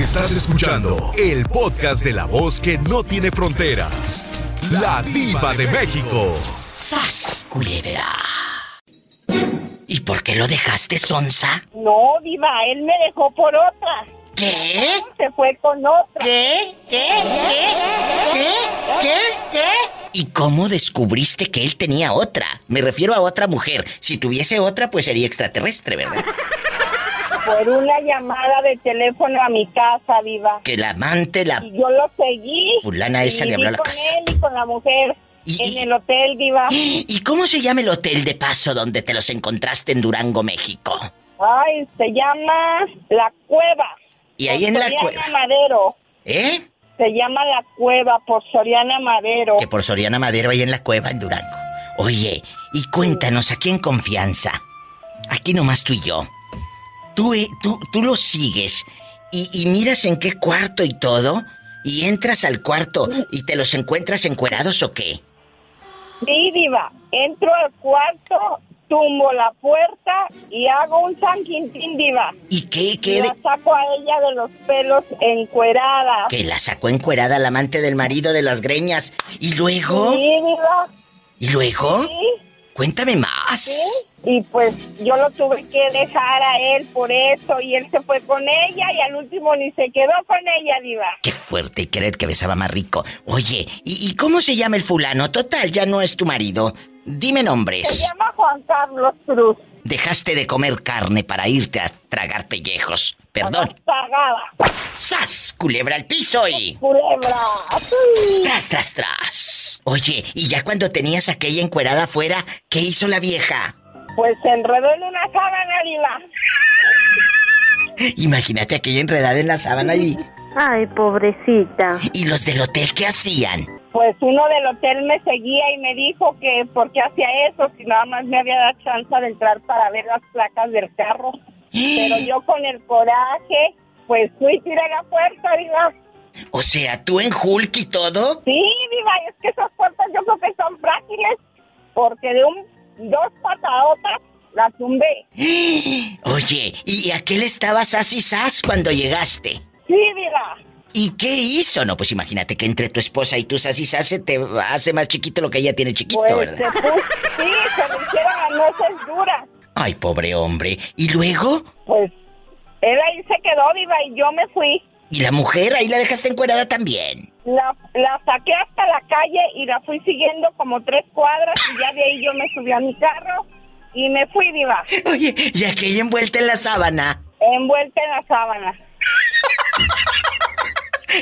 Estás escuchando el podcast de la voz que no tiene fronteras. La diva de México. ¡Sas, culebra! ¿Y por qué lo dejaste, Sonsa? No, diva, él me dejó por otra. ¿Qué? Se fue con otra. ¿Qué? ¿Qué? ¿Qué? ¿Qué? ¿Qué? ¿Qué? ¿Y cómo descubriste que él tenía otra? Me refiero a otra mujer. Si tuviese otra, pues sería extraterrestre, ¿verdad? Por una llamada de teléfono a mi casa, diva. Que la amante, la... Y yo lo seguí. Fulana esa y le habló a la con casa. él y con la mujer. Y- en y- el hotel, diva. ¿Y cómo se llama el hotel de paso donde te los encontraste en Durango, México? Ay, se llama La Cueva. Y ahí en la Soriana cueva. Madero. ¿Eh? Se llama La Cueva por Soriana Madero. Que por Soriana Madero ahí en la cueva en Durango. Oye, y cuéntanos aquí en confianza. Aquí nomás tú y yo. Tú, tú, tú lo sigues y, y miras en qué cuarto y todo. Y entras al cuarto y te los encuentras encuerados o qué? Sí, diva. Entro al cuarto, tumbo la puerta y hago un San Quintín, diva. ¿Y qué? Y qué de- la saco a ella de los pelos encuerada. Que la sacó encuerada la amante del marido de las greñas. ¿Y luego? Sí, diva. ¿Y luego? Sí, Cuéntame más. sí. Y pues yo lo tuve que dejar a él por eso y él se fue con ella y al último ni se quedó con ella, diva. Qué fuerte y querer que besaba más rico. Oye, ¿y, y cómo se llama el fulano? Total, ya no es tu marido. Dime Se nombres. llama Juan Carlos Cruz. Dejaste de comer carne para irte a tragar pellejos. Perdón. Pagada. ¡Sas! Culebra al piso y... Culebra. ¡Tras, tras, tras! Oye, y ya cuando tenías aquella encuerada afuera, ¿qué hizo la vieja? Pues se enredó en una sábana, diva. Imagínate aquella enredada en la sábana y... Ay, pobrecita. ¿Y los del hotel qué hacían? Pues uno del hotel me seguía y me dijo que por qué hacía eso, si nada más me había dado chance de entrar para ver las placas del carro. Pero yo con el coraje, pues fui y tiré la puerta, diva. O sea, tú en Hulk y todo. Sí, diva, es que esas puertas yo creo que son frágiles, porque de un dos patadotas las tumbé. Oye, ¿y a qué le estabas así sas cuando llegaste? Sí, diva. ¿Y qué hizo? No, pues imagínate que entre tu esposa y tú así se te hace más chiquito lo que ella tiene chiquito, Pues ¿verdad? se puso, sí, se le hicieron las nueces duras. Ay, pobre hombre. ¿Y luego? Pues él ahí se quedó, diva, y yo me fui. ¿Y la mujer ahí la dejaste encuerada también? La, la saqué hasta la calle y la fui siguiendo como tres cuadras y ya de ahí yo me subí a mi carro y me fui, diva, Oye, ¿y aquella envuelta en la sábana? envuelta en la sábana.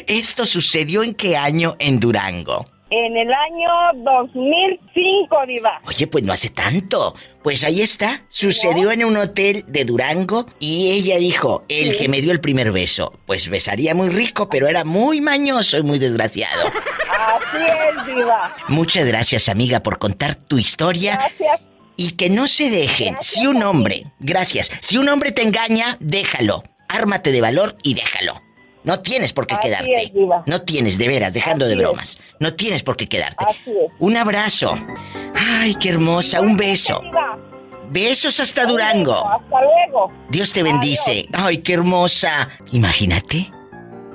¿Esto sucedió en qué año en Durango? En el año 2005, diva. Oye, pues no hace tanto. Pues ahí está. Sucedió en un hotel de Durango y ella dijo, el que me dio el primer beso, pues besaría muy rico, pero era muy mañoso y muy desgraciado. Así es, diva. Muchas gracias, amiga, por contar tu historia Gracias. y que no se dejen. Si un hombre, gracias, si un hombre te engaña, déjalo. Ármate de valor y déjalo. No tienes por qué Así quedarte. es. No tienes, de veras, dejando de es. bromas. No tienes por qué quedarte. Así es. Un abrazo. Ay, qué hermosa, un beso. Besos hasta Durango. Hasta luego. Dios te bendice. Ay, qué hermosa. Imagínate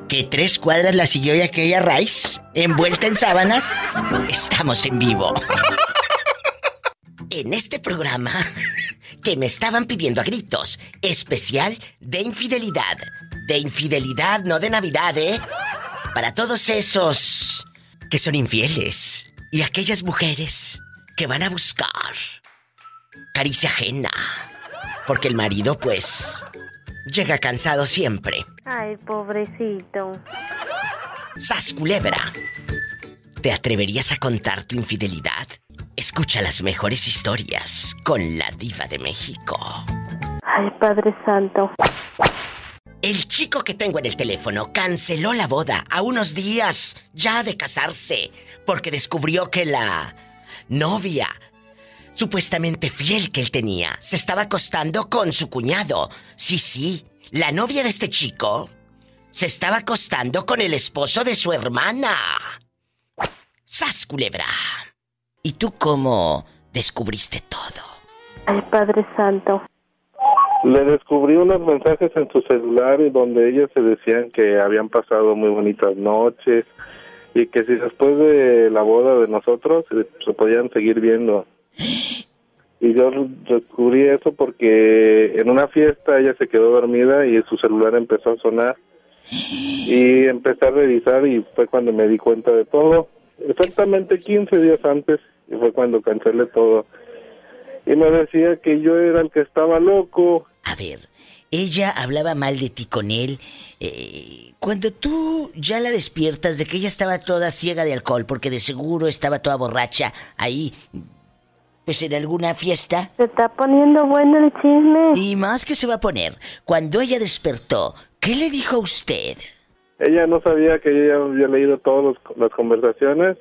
que tres cuadras la siguió y aquella Rice, envuelta en sábanas. Estamos en vivo. En este programa que me estaban pidiendo a gritos, especial de infidelidad. De infidelidad, no de Navidad, ¿eh? Para todos esos que son infieles y aquellas mujeres que van a buscar caricia ajena. Porque el marido, pues, llega cansado siempre. Ay, pobrecito. ¡Sas culebra! ¿Te atreverías a contar tu infidelidad? Escucha las mejores historias con la diva de México. Ay, Padre Santo. El chico que tengo en el teléfono canceló la boda a unos días ya de casarse porque descubrió que la novia supuestamente fiel que él tenía se estaba acostando con su cuñado. Sí, sí, la novia de este chico se estaba acostando con el esposo de su hermana. ¡Sas, culebra! ¿Y tú cómo descubriste todo? Ay, Padre Santo. Le descubrí unos mensajes en su celular y donde ellas se decían que habían pasado muy bonitas noches y que si después de la boda de nosotros eh, se podían seguir viendo. Y yo descubrí eso porque en una fiesta ella se quedó dormida y su celular empezó a sonar y empecé a revisar y fue cuando me di cuenta de todo. Exactamente 15 días antes y fue cuando cancelé todo. Y me decía que yo era el que estaba loco. A ver, ella hablaba mal de ti con él. Eh, cuando tú ya la despiertas de que ella estaba toda ciega de alcohol, porque de seguro estaba toda borracha ahí, pues en alguna fiesta. Se está poniendo bueno el chisme. Y más que se va a poner, cuando ella despertó, ¿qué le dijo a usted? Ella no sabía que yo ya había leído todas las conversaciones.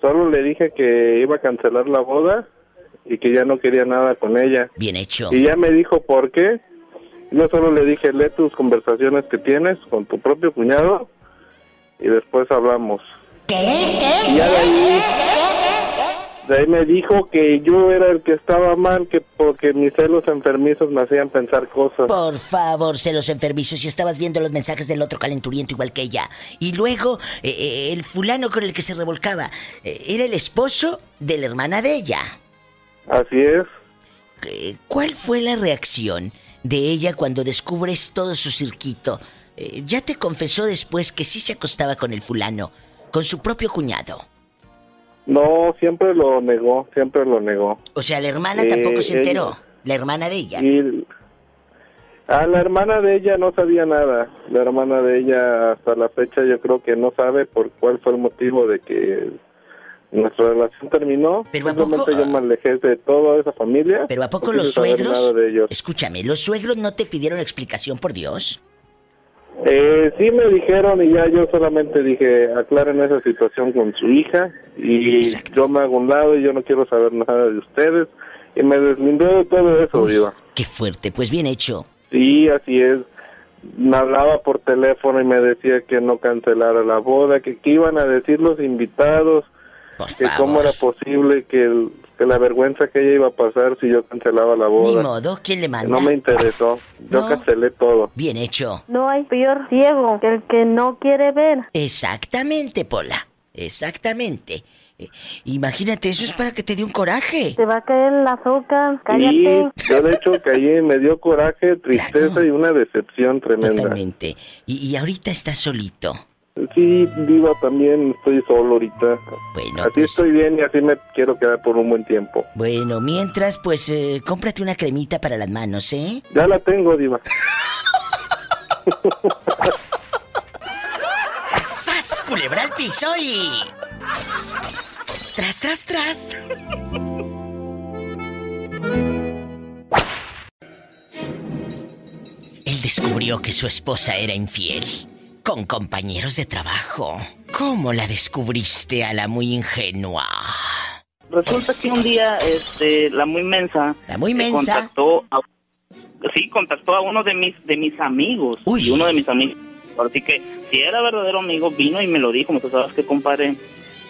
Solo le dije que iba a cancelar la boda y que ya no quería nada con ella. Bien hecho. Y ya me dijo por qué. Yo solo le dije, lee tus conversaciones que tienes con tu propio cuñado y después hablamos. Y ya de ahí, de ahí me dijo que yo era el que estaba mal, que porque mis celos enfermizos me hacían pensar cosas. Por favor, celos enfermizos, si estabas viendo los mensajes del otro calenturiento igual que ella. Y luego, eh, eh, el fulano con el que se revolcaba, eh, era el esposo de la hermana de ella. Así es. Eh, ¿Cuál fue la reacción de ella cuando descubres todo su cirquito? Eh, ya te confesó después que sí se acostaba con el fulano, con su propio cuñado. No, siempre lo negó, siempre lo negó. O sea, la hermana Eh, tampoco se ella- enteró. La hermana de ella. Y a la hermana de ella no sabía nada. La hermana de ella hasta la fecha yo creo que no sabe por cuál fue el motivo de que nuestra relación terminó. Pero ¿a poco- yo me alejé de toda esa familia. Pero ¿a poco No los suegros? nada de ellos. Escúchame, ¿los suegros no te pidieron explicación por Dios? Eh, sí me dijeron y ya yo solamente dije, aclaren esa situación con su hija y Exacto. yo me hago un lado y yo no quiero saber nada de ustedes. Y me deslindé de todo eso, Uy, Diva. qué fuerte, pues bien hecho. Sí, así es. Me hablaba por teléfono y me decía que no cancelara la boda, que qué iban a decir los invitados, Por que favor. cómo era posible que, el- que la vergüenza que ella iba a pasar si yo cancelaba la Ni boda. modo, ¿quién le manda? no me interesó. Yo No. cancelé todo. Bien hecho. No hay peor ciego que el que no quiere ver. Exactamente, Pola. Exactamente. Eh, imagínate, eso es para que te dé un coraje. Te va a caer el azúcar. Cállate. yo de hecho caí me dio coraje, tristeza Claro. y una decepción tremenda. Totalmente. Y, y ahorita estás solito. Sí, Diva, también estoy solo ahorita. Bueno, así pues- estoy bien y así me quiero quedar por un buen tiempo. Bueno, mientras, pues eh, cómprate una cremita para las manos, ¿eh? Ya la tengo, Diva. ¡Sas! Culebra al piso y. Tras, tras, tras. Él descubrió que su esposa era infiel con compañeros de trabajo. ¿Cómo la descubriste a la muy ingenua? Resulta que un día, este, la muy mensa. La muy mensa. Contactó a, sí, contactó a uno de mis, de mis amigos. Uy. Y uno de mis amigos. Así que, si era verdadero amigo, vino y me lo dijo. Me dijo, ¿sabes qué, compadre?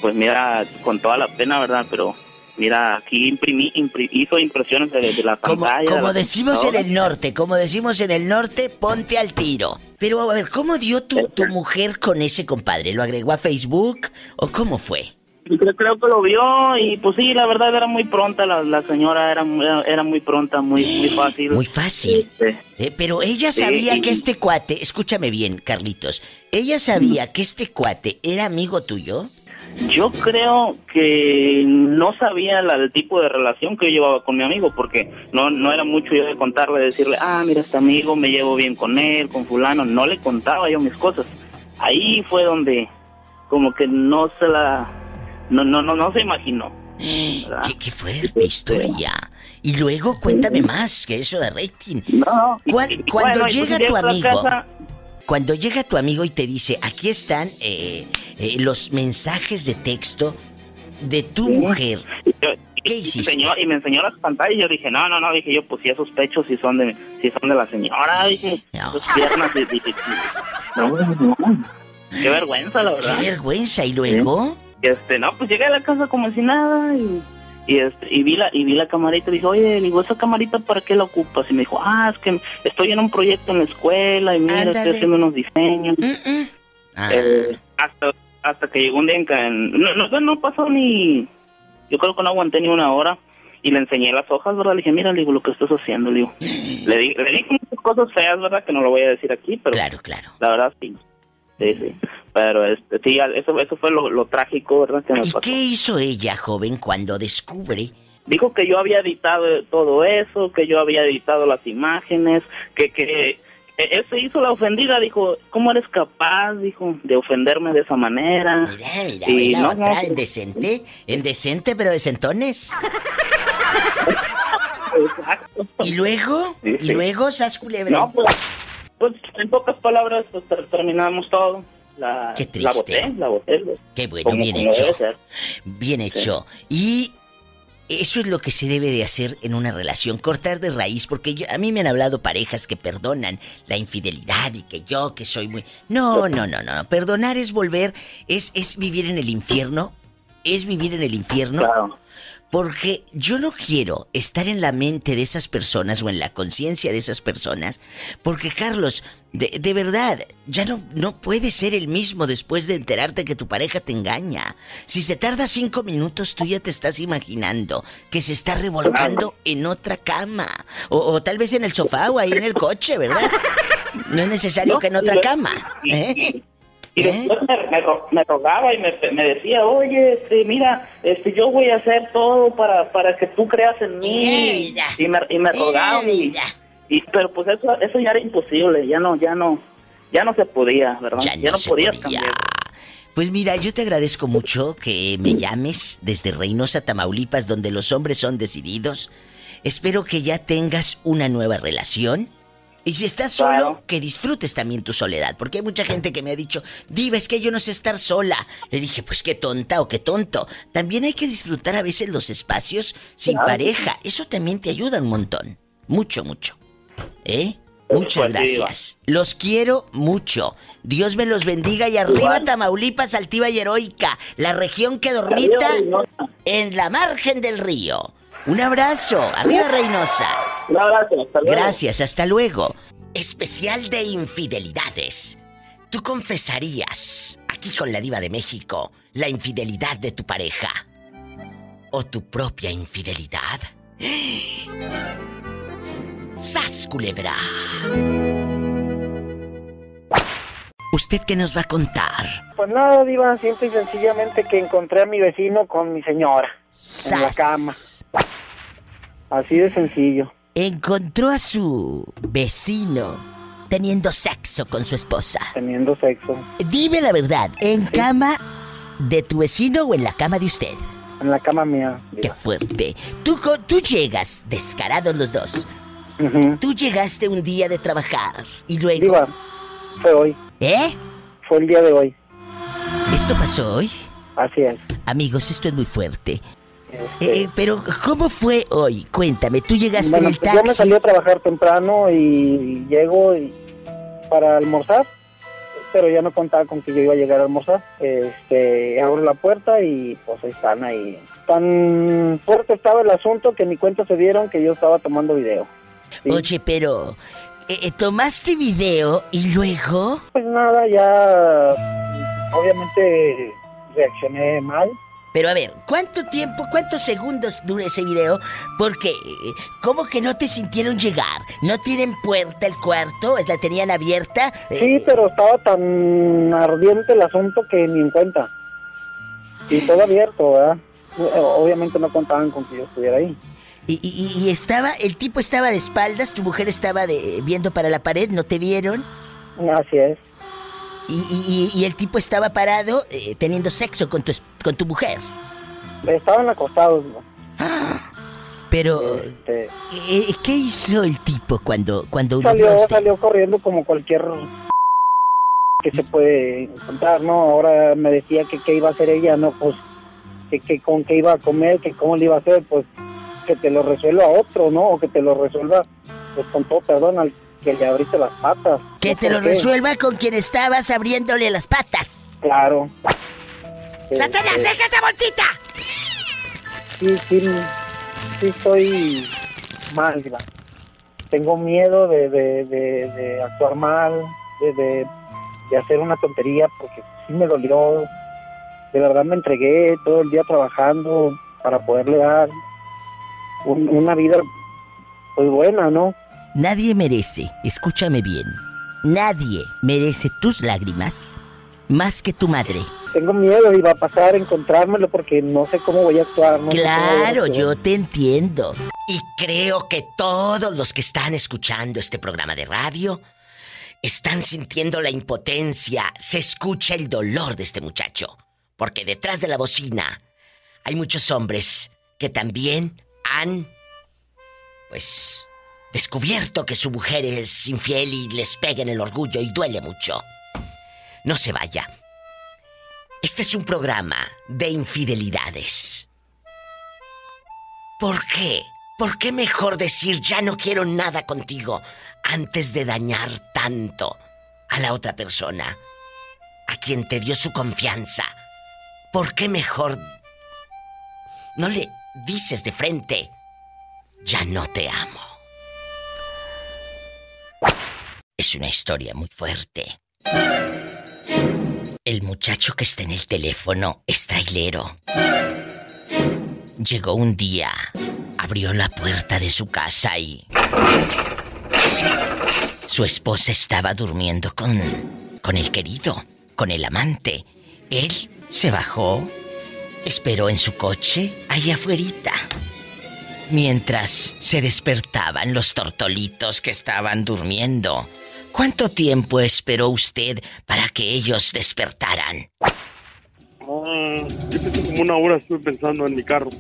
Pues mira, con toda la pena, ¿verdad? Pero, mira, aquí imprimí, impri- hizo impresiones de, de la Como, pantalla. de como la decimos en el norte, como decimos en el norte, ponte al tiro. Pero a ver, ¿cómo dio tu, tu mujer con ese compadre? ¿Lo agregó a Facebook o cómo fue? Y Creo, que lo vio y pues sí, la verdad era muy pronta, la, la señora era, muy- era muy pronta, muy, muy fácil. Muy fácil. Este, Eh, pero ella sabía que este cuate, escúchame bien, Carlitos, ella sabía que este cuate era amigo tuyo. Yo creo que no sabía la- el tipo de relación que yo llevaba con mi amigo, porque no, no era mucho yo de contarle, decirle, ah, mira, este amigo, me llevo bien con él, con fulano, no le contaba yo mis cosas. Ahí fue donde como que no se la... No, no, no, no se imaginó. Qué, qué fuerte historia. Y luego cuéntame más que eso de rating. No, y cuando bueno, pues llega tu amigo, casa, cuando llega tu amigo y te dice, aquí están eh, eh, los mensajes de texto de tu mujer. yo- ¿Qué hiciste? y me enseñó las pantallas y yo dije, no, no, no, dije yo, pues si esos pechos si son de, si son de la señora, dije, No. sus piernas, y dije, no, no, qué vergüenza, la Qué verdad. vergüenza. Y luego, Y este, no, pues llegué a la casa como si nada y, y este y vi la y vi la camarita y dije oye digo esa camarita para qué la ocupas y me dijo ah es que estoy en un proyecto en la escuela y mira Ándale. estoy haciendo unos diseños Mm, mm. Ah, Eh, hasta hasta que llegó un día en que no, no, no pasó ni yo creo que no aguanté ni una hora y le enseñé las hojas verdad le dije mira le digo lo que estás haciendo le digo. Le di le dije muchas cosas feas verdad que no lo voy a decir aquí pero claro, claro. la verdad sí sí sí pero este sí eso eso fue lo, lo trágico verdad que me ¿Y pasó qué hizo ella, joven, cuando descubre? dijo que yo había editado todo eso, que yo había editado las imágenes, que que e- él se hizo la ofendida, dijo, ¿cómo eres capaz, dijo, de ofenderme de esa manera? Mira, mira, Y no, no, otra, pues- indecente, indecente, pero decentones. Exacto. ¿Y luego? Sí, ¿Y sí. luego, Sas Culebra? No, pues, pues en pocas palabras pues, ter- terminamos todo. La, Qué la triste. boté, la boté. pues, Qué bueno, bien hecho. Bien hecho. Y eso es lo que se debe de hacer en una relación, cortar de raíz, porque yo- a mí me han hablado parejas que perdonan la infidelidad y que yo que soy muy... No, no, no, no, no. perdonar es volver, es, es vivir en el infierno, es vivir en el infierno. Claro. Porque yo no quiero estar en la mente de esas personas o en la conciencia de esas personas. Porque Carlos, de, de verdad, ya no, no puedes ser el mismo después de enterarte que tu pareja te engaña. Si se tarda cinco minutos, tú ya te estás imaginando que se está revolcando en otra cama. O, o tal vez en el sofá o ahí en el coche, ¿verdad? No es necesario que en otra cama. ¿eh? Y después me, me ro- me rogaba y me, me decía, oye, este, mira, este, yo voy a hacer todo para, para que tú creas en mí. Y me, y me rogaba. Y, pero pues eso, eso ya era imposible, ya no, ya no, ya no se podía, ¿verdad? Ya no, se podías podía. cambiar. Pues mira, yo te agradezco mucho que me llames desde Reynosa, Tamaulipas, donde los hombres son decididos. Espero que ya tengas una nueva relación. Y si estás solo, Claro. que disfrutes también tu soledad. Porque hay mucha gente que me ha dicho, Diva, es que yo no sé estar sola. Le dije, pues qué tonta o qué tonto. También hay que disfrutar a veces los espacios sin Claro. pareja. Eso también te ayuda un montón. Mucho, mucho. ¿Eh? Muchas Pues Diva. gracias. Los quiero mucho. Dios me los bendiga y arriba. Tamaulipas, altiva y heroica, la región que dormita en la margen del río. Un abrazo, arriba Reynosa. Un abrazo, hasta luego. Gracias, hasta luego. Especial de infidelidades. ¿Tú confesarías, aquí con la diva de México, la infidelidad de tu pareja? ¿O tu propia infidelidad? ¡Sas, culebra! ¿Usted qué nos va a contar? Pues nada, Diva, simple y sencillamente que encontré a mi vecino con mi señora en la ¡Sas! cama. Así de sencillo. Encontró a su vecino teniendo sexo con su esposa. Teniendo sexo Dime la verdad, ¿en cama de tu vecino o en la cama de usted? en la cama mía. Qué fuerte. Tú, llegas, descarados los dos. Tú llegaste un día de trabajar y luego... Diva, fue hoy. ¿Eh? Fue el día de hoy. ¿Esto pasó hoy? Así es. Amigos, esto es muy fuerte. Eh, pero, ¿cómo fue hoy? Cuéntame, tú llegaste bueno, en el pues yo me taxi. salí a trabajar temprano y llego y- para almorzar, pero ya no contaba con que yo iba a llegar a almorzar. Este, abro la puerta y pues ahí están ahí. Tan fuerte estaba el asunto que ni cuenta se dieron que yo estaba tomando video. Sí. Oye, pero... eh, eh, ¿Tomaste video y luego? Pues nada, ya obviamente reaccioné mal. Pero a ver, ¿cuánto tiempo, cuántos segundos dura ese video? Porque, eh, ¿cómo que no te sintieron llegar? ¿No tienen puerta el cuarto? ¿Es la tenían abierta? Sí, Eh, pero estaba tan ardiente el asunto que ni en cuenta. Y todo abierto, ¿verdad? Obviamente no contaban con que yo estuviera ahí. y, y- y estaba, el tipo estaba de espaldas, tu mujer estaba de, viendo para la pared, ¿no te vieron? Así es. Y, y- y- el tipo estaba parado eh, teniendo sexo con tu, con tu mujer. Estaban acostados. ¿no? Pero, Este, eh, ¿qué hizo el tipo cuando, cuando salió, usted? salió corriendo como cualquier que se puede encontrar, ¿no? Ahora me decía que qué iba a hacer ella, no, pues que, que con qué iba a comer, que cómo le iba a hacer, pues que te lo resuelva otro, ¿no? O que te lo resuelva, pues con todo perdón, al que le abriste las patas. Que te lo resuelva con quien estabas abriéndole las patas. Claro. ¡Satanás, Este, deja esa bolsita! sí, sí, sí estoy mal, Diva. Tengo miedo de, de, de, de actuar mal, de, de, de hacer una tontería, porque sí me dolió. De verdad me entregué todo el día trabajando para poderle dar un- una vida pues buena, ¿no? Nadie merece, escúchame bien, nadie merece tus lágrimas más que tu madre. Tengo miedo, iba a pasar a encontrármelo porque no sé cómo voy a actuar. No a Claro, actuar. yo te entiendo. Y creo que todos los que están escuchando este programa de radio están sintiendo la impotencia. Se escucha el dolor de este muchacho. Porque detrás de la bocina hay muchos hombres que también han, pues, descubierto que su mujer es infiel y les pega en el orgullo y duele mucho. No se vaya. Este es un programa de infidelidades. ¿Por qué? ¿Por qué mejor decir ya no quiero nada contigo antes de dañar tanto a la otra persona? A quien te dio su confianza. ¿Por qué mejor no le dices de frente ya no te amo? Es una historia muy fuerte. El muchacho que está en el teléfono es trailero. Llegó un día, abrió la puerta de su casa y... Su esposa estaba durmiendo con... con el querido, con el amante. Él se bajó, esperó en su coche, allá afuerita. Mientras se despertaban los tortolitos que estaban durmiendo. ¿Cuánto tiempo esperó usted para que ellos despertaran? Ah, yo pensé como una hora estuve pensando en mi carro.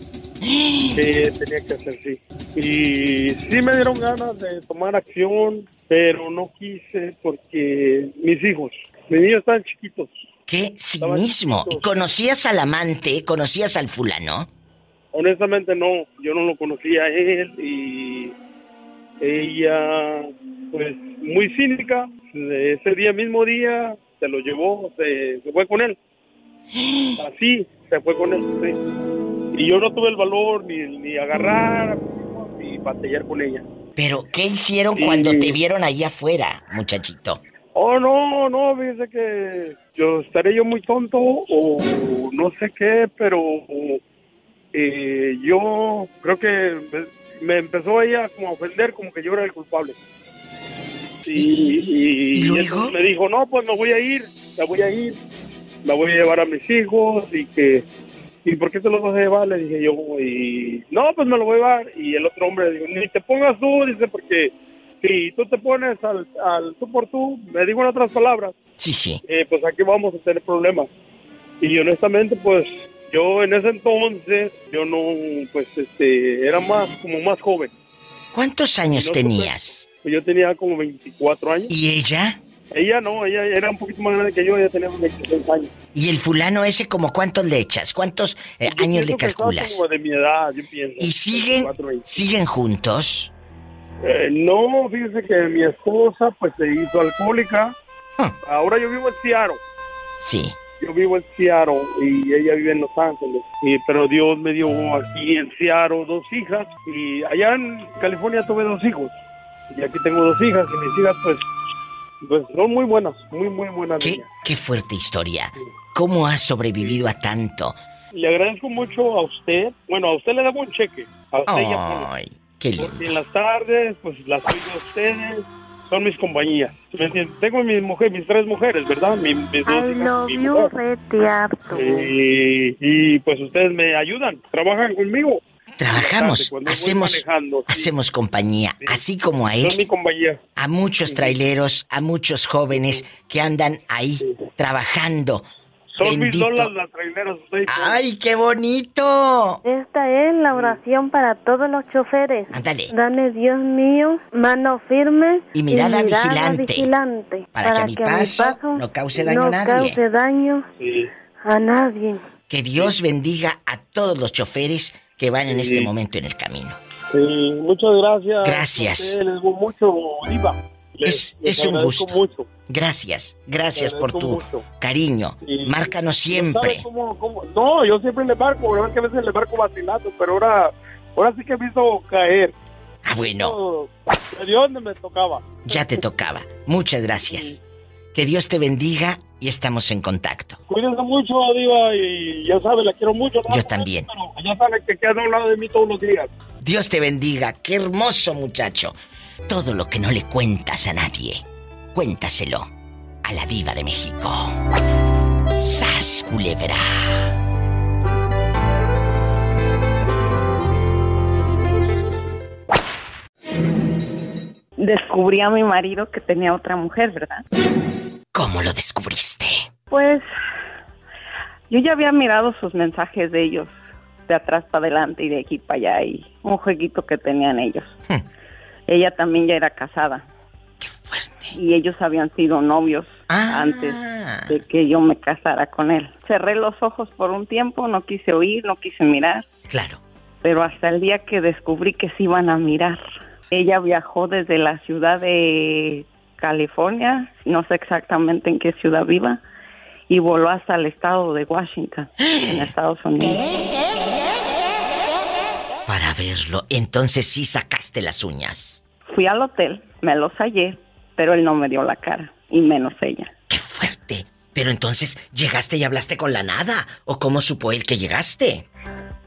Que tenía que hacer, sí. Y sí me dieron ganas de tomar acción, pero no quise porque mis hijos, mis niños están chiquitos. ¿Qué cinismo? ¿Conocías al amante? ¿Conocías al fulano? Honestamente no, yo no lo conocía a él y ella, pues muy cínica, ese día mismo día se lo llevó, se, se fue con él. Así, se fue con él, sí. Y yo no tuve el valor ni, ni agarrar ni batallar con ella. Pero, ¿qué hicieron Sí. cuando te vieron ahí afuera, muchachito? Oh, no, no, fíjese que yo estaré yo muy tonto o no sé qué, pero eh, yo creo que me empezó ella como a ofender, como que yo era el culpable. Y, y- ¿Y y luego? entonces me dijo, no, pues me voy a ir, me voy a ir, la voy a llevar a mis hijos y que... ¿Y por qué te los vas a llevar? Le dije yo, y no, pues me lo voy a llevar. Y el otro hombre dijo, ni te pongas tú, dice, porque si tú te pones al, al tú por tú, me digo en otras palabras, Sí, sí. eh, pues aquí vamos a tener problemas. Y honestamente, pues yo en ese entonces, yo no, pues este, era más, como más joven. ¿Cuántos años no tenías? Pues yo tenía como 24 años. ¿Y ella? Ella no, ella era un poquito más grande que yo, ella tenía 26 años. ¿Y el fulano ese como cuántos le echas? ¿Cuántos eh, años le calculas? Como de mi edad, yo pienso. ¿Y siguen, 24, 20. siguen juntos? Eh, no, fíjese que mi esposa pues se hizo alcohólica. Ah. Ahora yo vivo en Seattle. Sí. Yo vivo en Seattle y ella vive en Los Ángeles. Y, pero Dios me dio aquí en Seattle dos hijas. Y allá en California tuve dos hijos. Y aquí tengo dos hijas. Y mis hijas pues, pues son muy buenas, muy, muy buenas ¿Qué, niñas. qué fuerte historia. ¿Cómo has sobrevivido a tanto? Le agradezco mucho a usted. Bueno, a usted le damos un cheque. A usted. Ay, qué lindo. Porque en las tardes, pues las oigo a ustedes. Son mis compañías. Tengo mis mujeres, mis tres mujeres, ¿verdad? Mi- mis dos I hijas, love mi you, mujer. Y, y, pues ustedes me ayudan, trabajan conmigo. Trabajamos, hacemos, manejando, sí. hacemos compañía, así como a él, compañía. a muchos traileros, a muchos jóvenes que andan ahí trabajando. Son mis Bendito. dólares las traileras. Usted, ¡Ay, qué bonito! Esta es la oración para todos los choferes. Ándale. Dame, Dios mío, mano firme Y mirada vigilante. vigilante, Para que mi paso no cause daño no a nadie. cause daño Sí. a nadie. Que Dios bendiga a todos los choferes que van en Sí. este momento en el camino. Sí, muchas gracias. Gracias. Les mucho, Diva. es, les es un agradezco gusto. mucho. Gracias, gracias por tu mucho. cariño. Y- Márcanos ¿Sabe siempre. cómo- cómo? No, yo siempre le marco, verdad que a veces le marco vacilando, pero ahora, ahora sí que me hizo caer. Ah, bueno, No, ¿De dónde me tocaba? ya te tocaba. Muchas gracias. Que Dios te bendiga y estamos en contacto. Cuídense mucho, Diva, y ya sabe, la quiero mucho. ¿no? Yo también. Pero ya sabe que queda a un lado de mí todos los días. Dios te bendiga. Qué hermoso muchacho. Todo lo que no le cuentas a nadie, cuéntaselo a la diva de México. ¡Sas, culebra! Descubrí a mi marido que tenía otra mujer, ¿verdad? ¿Cómo lo descubriste? Pues yo ya había mirado sus mensajes de ellos, de atrás para adelante y de aquí para allá, y un jueguito que tenían ellos. Hmm. Ella también ya era casada ¡Qué fuerte! y ellos habían sido novios Ah. antes de que yo me casara con él. Cerré los ojos por un tiempo, no quise oír, no quise mirar, Claro. pero hasta el día que descubrí que se iban a mirar. Ella viajó desde la ciudad de California, no sé exactamente en qué ciudad viva, y voló hasta el estado de Washington, en Estados Unidos. Para verlo. Entonces sí sacaste las uñas. Fui al hotel, me los hallé, pero él no me dio la cara, y menos ella. ¡Qué fuerte! Pero entonces, ¿llegaste y hablaste con la nada? ¿O cómo supo él que llegaste?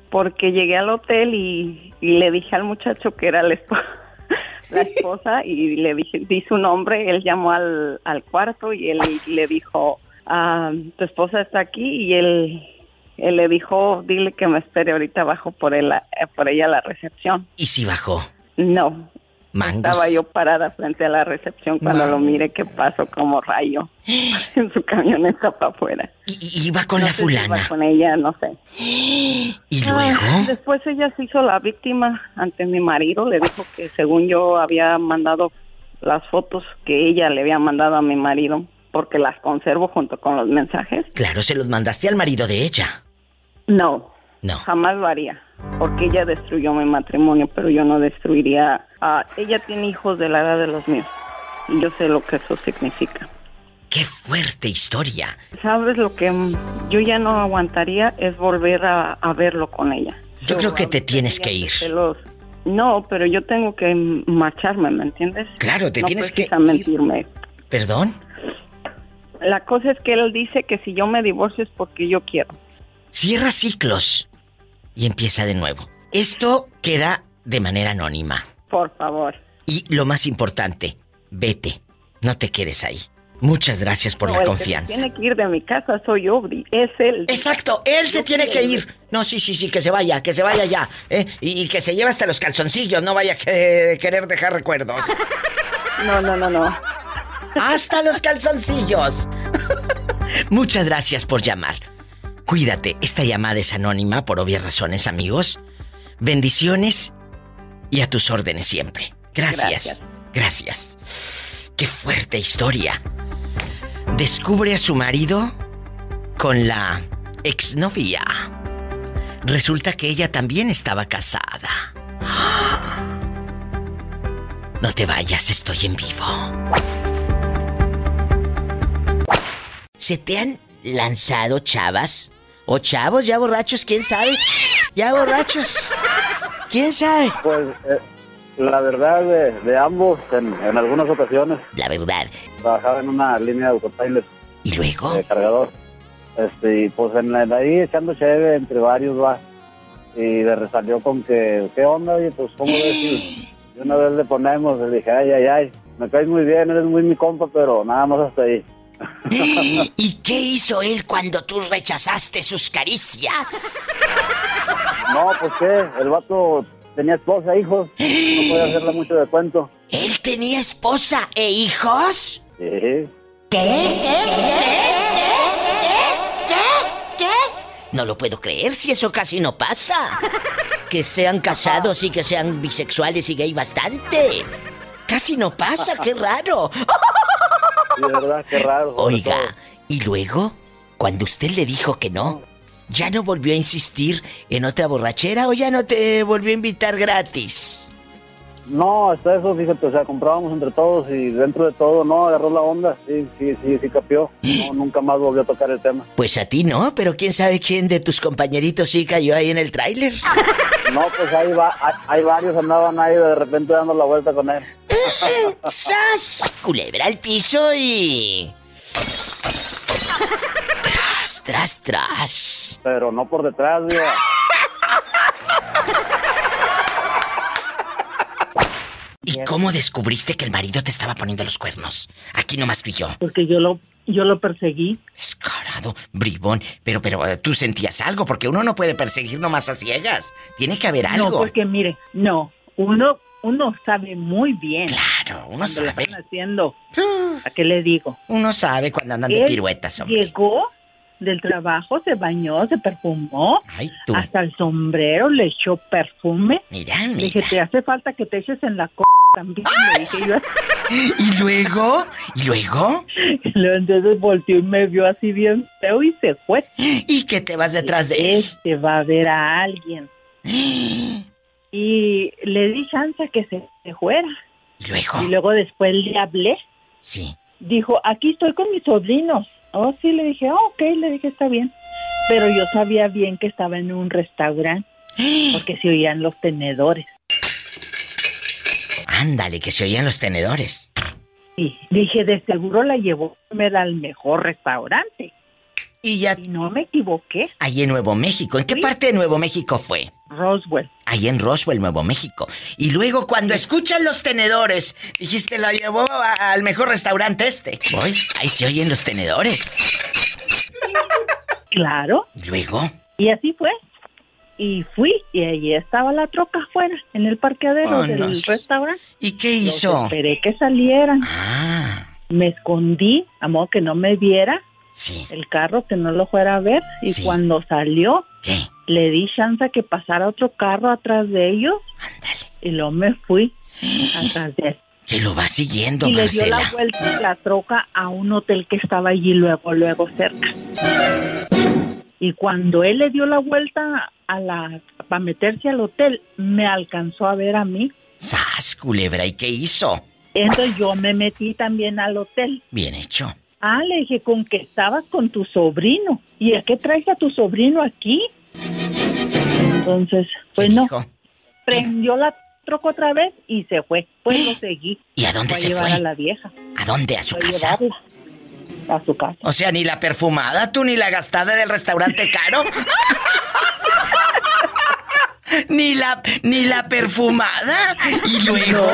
Porque llegué al hotel y, y le dije al muchacho que era la, espo- la esposa y le dije, di su nombre, él llamó al, al cuarto y él le dijo, ah, tu esposa está aquí y él, él le dijo, dile que me espere ahorita abajo por, él, eh, por ella a la recepción. ¿Y si bajó? No, ¿Mangos? estaba yo parada frente a la recepción cuando lo Mangos. miré que pasó como rayo en su camioneta para afuera. ¿Y, iba con No la sé si iba fulana? con ella, no sé. ¿Y Ah, luego? después ella se hizo la víctima ante mi marido. Le dijo que según yo había mandado las fotos que ella le había mandado a mi marido, porque las conservo junto con los mensajes. Claro, se los mandaste al marido de ella. No, No. jamás lo haría, porque ella destruyó mi matrimonio, pero yo no destruiría. a ella tiene hijos de la edad de los míos y yo sé lo que eso significa. ¡Qué fuerte historia! ¿Sabes lo que yo ya no aguantaría es volver a, a verlo con ella? Yo creo que te tienes que ir. los- No, pero yo tengo que marcharme, ¿me entiendes? Claro, te no tienes que ir. ¿Perdón? La cosa es que él dice que si yo me divorcio es porque yo quiero. Cierra ciclos y empieza de nuevo. Esto queda de manera anónima. Por favor. Y lo más importante, vete. No te quedes ahí. Muchas gracias por No, la el que se confianza. tiene que ir de mi casa soy yo, es él. Exacto, él se Yo tiene que ir. No, sí, sí, sí, que se vaya, que se vaya ya. ¿eh? Y, y que se lleve hasta los calzoncillos, no vaya a que- querer dejar recuerdos. No, no, no, no. Hasta los calzoncillos. Muchas gracias por llamar. Cuídate, esta llamada es anónima por obvias razones, amigos. Bendiciones y a tus órdenes siempre. Gracias. Gracias. Qué fuerte historia. Descubre a su marido con la exnovia. Resulta que ella también estaba casada. No te vayas, estoy en vivo. ¿Se te han lanzado chavas? ¿O chavos ya borrachos? ¿Quién sabe? ¿Ya borrachos? ¿Quién sabe? Pues eh, la verdad de, de ambos, en, en algunas ocasiones, La verdad. trabajaba en una línea de autopilot ¿Y luego? de cargador. Este, y pues en la, de ahí echando chévere entre varios va. Y le resalió con que, ¿qué onda? Oye, pues ¿cómo ves? de una vez le ponemos, le dije, ay, ay, ay, me caes muy bien, eres muy mi compa, pero nada más hasta ahí. ¿Y qué hizo él cuando tú rechazaste sus caricias? No, pues qué, el vato tenía esposa, hijos, no podía hacerle mucho de cuento. ¿Él tenía esposa e hijos? Sí. No lo puedo creer si eso casi no pasa. Que sean casados y que sean bisexuales y gay bastante. Casi no pasa, qué raro. De verdad, qué raro. Oiga, todo. y luego, cuando usted le dijo que no, ¿ya no volvió a insistir en otra borrachera o ya no te volvió a invitar gratis? No, hasta eso, fíjate, o sea, comprábamos entre todos y dentro de todo, no, agarró la onda, sí, sí, sí, sí capió. No, nunca más volvió a tocar el tema. Pues a ti no, pero quién sabe quién de tus compañeritos sí cayó ahí en el tráiler. No, pues ahí va, hay, hay varios andaban ahí de repente dando la vuelta con él. ¡Sas! Culebra al piso y... Tras, tras, tras. Pero no por detrás, digo. ¿Y cómo descubriste que el marido te estaba poniendo los cuernos? Aquí nomás tú y yo. Porque yo lo, yo lo perseguí. Descarado, bribón. Pero, pero, eh, tú sentías algo, porque uno no puede perseguir nomás a ciegas. Tiene que haber algo. No, porque mire, no, uno, uno sabe muy bien. Claro, uno sabe. lo están haciendo. ¿A qué le digo? Uno sabe cuando andan de piruetas, hombre. Llegó del trabajo, se bañó, se perfumó. Ay, tú. Hasta el sombrero le echó perfume. Mira, Le dije, te hace falta que te eches en la c también. Le dije yo. ¿Y luego? ¿Y luego? Entonces volteó y me vio así bien feo y se fue. ¿Y que te vas detrás de él? Este va a ver a alguien. Y le di chance que se, se fuera. ¿Y luego? Y luego después le hablé. Sí. Dijo, aquí estoy con mis sobrinos. Oh, sí, le dije, oh, ok, le dije, está bien. Pero yo sabía bien que estaba en un restaurante porque se oían los tenedores. Ándale, que se oían los tenedores. Y dije, de seguro la llevó a comer al mejor restaurante. Y ya... Y no me equivoqué. Ahí en Nuevo México. ¿En qué parte de Nuevo México fue? Roswell. Ahí en Roswell, Nuevo México. Y luego cuando escuchan los tenedores, dijiste, la llevó al mejor restaurante este. Voy, ahí se oyen los tenedores. Claro. ¿Y luego? Y así fue. Y fui y allí estaba la troca afuera, en el parqueadero Oh, del no. restaurante. ¿Y qué Los hizo? esperé que salieran. Ah, Me escondí, a modo que no me viera sí. el carro, que no lo fuera a ver. Y Sí. cuando salió, ¿Qué? le di chance que pasara otro carro atrás de ellos Ándale. y luego me fui atrás de él. Que lo va siguiendo, Y le dio la vuelta la troca a un hotel que estaba allí luego, luego cerca. Y cuando él le dio la vuelta a la para meterse al hotel, me alcanzó a ver a mí. ¡Sas, culebra! ¿Y qué hizo? Entonces yo me metí también al hotel. Bien hecho. Ah, le dije, con que estabas con tu sobrino. ¿Y a qué traes a tu sobrino aquí? Entonces, pues ¿Qué no, dijo? prendió la troca otra vez y se fue. Pues lo seguí. ¿Y a dónde Fue a se llevar fue? a la vieja. ¿A dónde? ¿A su Fue casa? a su casa. O sea, ni la perfumada, tú, ni la gastada del restaurante caro. ni la, ni la perfumada. Y luego.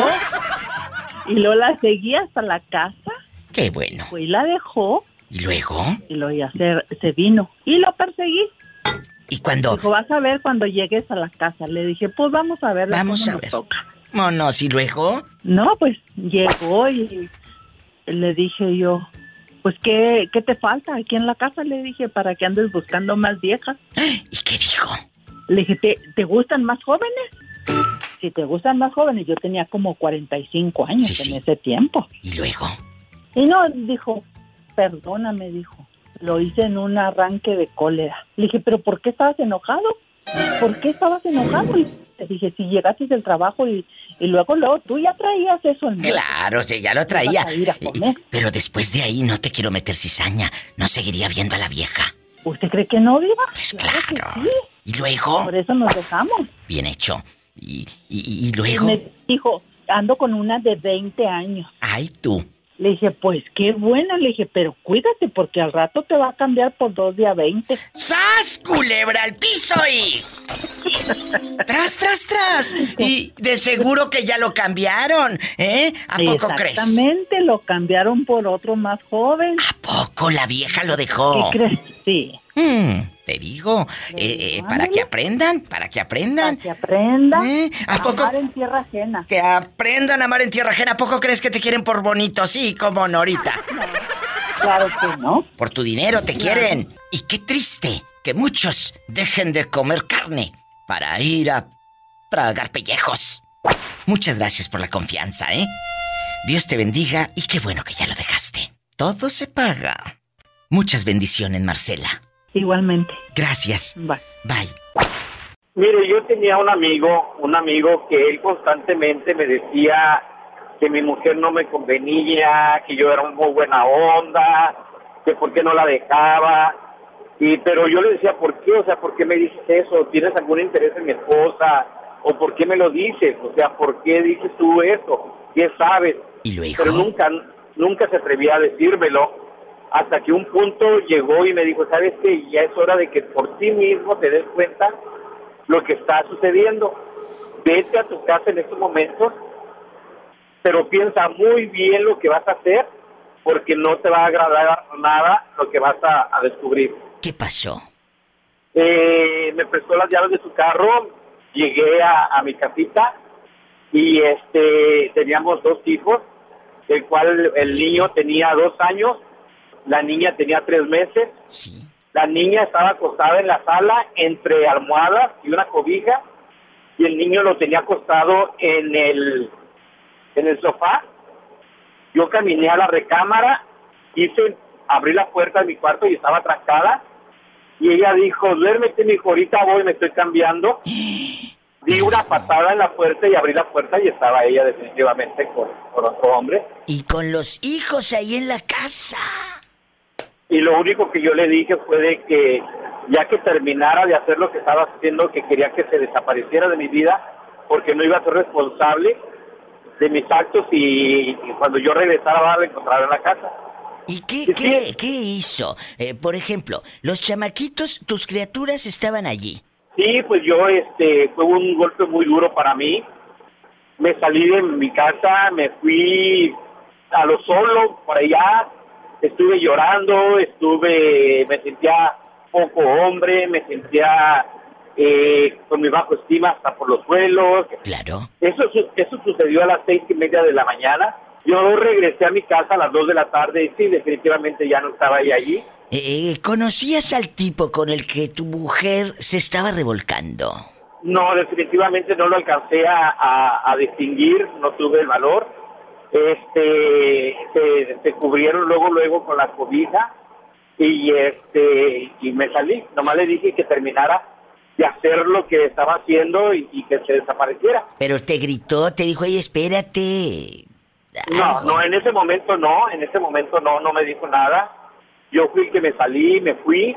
Y luego la seguí hasta la casa, Qué bueno. fue y la dejó, Y luego. y luego ya se, se vino. Y lo perseguí. Y cuando. Dijo, vas a ver cuando llegues a la casa. Le dije, pues vamos a ver. Vamos a ver. toca. Monos, y luego. No, pues llegó y le dije yo, pues ¿qué, ¿qué te falta aquí en la casa? Le dije, para que andes buscando más viejas. ¿Y qué dijo? Le dije, ¿te, ¿te gustan más jóvenes? Si te gustan más jóvenes, yo tenía como 45 años Sí, sí. en ese tiempo. Y luego. Y no, dijo, perdóname, dijo. Lo hice en un arranque de cólera. Le dije, ¿pero por qué estabas enojado? ¿Por qué estabas enojado? Y le dije, si llegaste del trabajo y, y luego, luego tú ya traías eso en. Claro, sí, ya lo traía. Vas a ir a comer. Pero después de ahí no te quiero meter cizaña. No seguiría viendo a la vieja. ¿Usted cree que no, Diva? Pues claro. sí. Y luego. Por eso nos dejamos. Bien hecho. Y, y, y Y luego. me dijo, ando con una de 20 años. Ay, tú. Le dije, pues qué buena. Le dije, pero cuídate porque al rato te va a cambiar por dos de a 20. ¡Sas, culebra al piso y... ¡Tras, tras, tras! Y de seguro que ya lo cambiaron, ¿eh? ¿A poco crees? Exactamente, lo cambiaron por otro más joven. ¿A poco la vieja lo ¿Qué dejó? crees? Sí. Mm, te digo, eh, eh, para que aprendan, para que Para aprendan. que aprenda ¿Eh? ¿A a poco? amar en tierra ajena. Que aprendan a amar en tierra ajena. ¿A poco crees que te quieren por bonito? Sí, como no ahorita. Claro que no. Por tu dinero te quieren. Y qué triste que muchos dejen de comer carne para ir a tragar pellejos. Muchas gracias por la confianza, ¿eh? Dios te bendiga y qué bueno que ya lo dejaste. Todo se paga. Muchas bendiciones, Marcela. Igualmente. Gracias. Bye. Bye. Mire, yo tenía un amigo, un amigo que él constantemente me decía que mi mujer no me convenía, que yo era un muy buena onda, que por qué no la dejaba. Y pero yo le decía, ¿por qué? O sea, ¿por qué me dices eso? ¿Tienes algún interés en mi esposa? ¿O por qué me lo dices? O sea, ¿por qué dices tú eso? ¿Qué sabes? ¿Y luego? Pero nunca nunca se atrevía a decírmelo hasta que un punto llegó y me dijo, ¿sabes qué? Ya es hora de que por ti mismo te des cuenta lo que está sucediendo. Vete a tu casa en estos momentos, pero piensa muy bien lo que vas a hacer, porque no te va a agradar nada lo que vas a, a descubrir. ¿Qué pasó? Eh, me prestó las llaves de su carro, llegué a, a mi casita y este teníamos dos hijos, el cual el niño tenía dos años, la niña tenía tres meses. Sí. La niña estaba acostada en la sala entre almohadas y una cobija y el niño lo tenía acostado en el en el sofá. Yo caminé a la recámara, hice abrí la puerta de mi cuarto y estaba trancada y ella dijo, "Duérmete, mi hijo, ahorita voy, me estoy cambiando." Di una patada en la puerta y abrí la puerta y estaba ella definitivamente con, con otro hombre. Y con los hijos ahí en la casa. Y lo único que yo le dije fue de que ya que terminara de hacer lo que estaba haciendo, que quería que se desapareciera de mi vida, porque no iba a ser responsable de mis actos y, y cuando yo regresara a encontrar en la casa. ¿Y qué, qué, qué hizo? Eh, por ejemplo, los chamaquitos, tus criaturas estaban allí. Sí, pues yo, este, fue un golpe muy duro para mí. Me salí de mi casa, me fui a lo solo por allá, estuve llorando, estuve, me sentía poco hombre, me sentía eh, con mi bajo estima hasta por los suelos. Claro. Eso, eso sucedió a las seis y media de la mañana. Yo regresé a mi casa a las dos de la tarde y sí, definitivamente ya no estaba ahí allí. Eh, ¿Conocías al tipo con el que tu mujer se estaba revolcando? No, definitivamente no lo alcancé a, a- a distinguir, no tuve el valor. Este, se, se cubrieron luego, luego con la cobija y este, y me salí. Nomás le dije que terminara de hacer lo que estaba haciendo y, y que se desapareciera. Pero te gritó, te dijo, oye, espérate. No, no, en ese momento no, en ese momento no, no me dijo nada. Yo fui que me salí, me fui.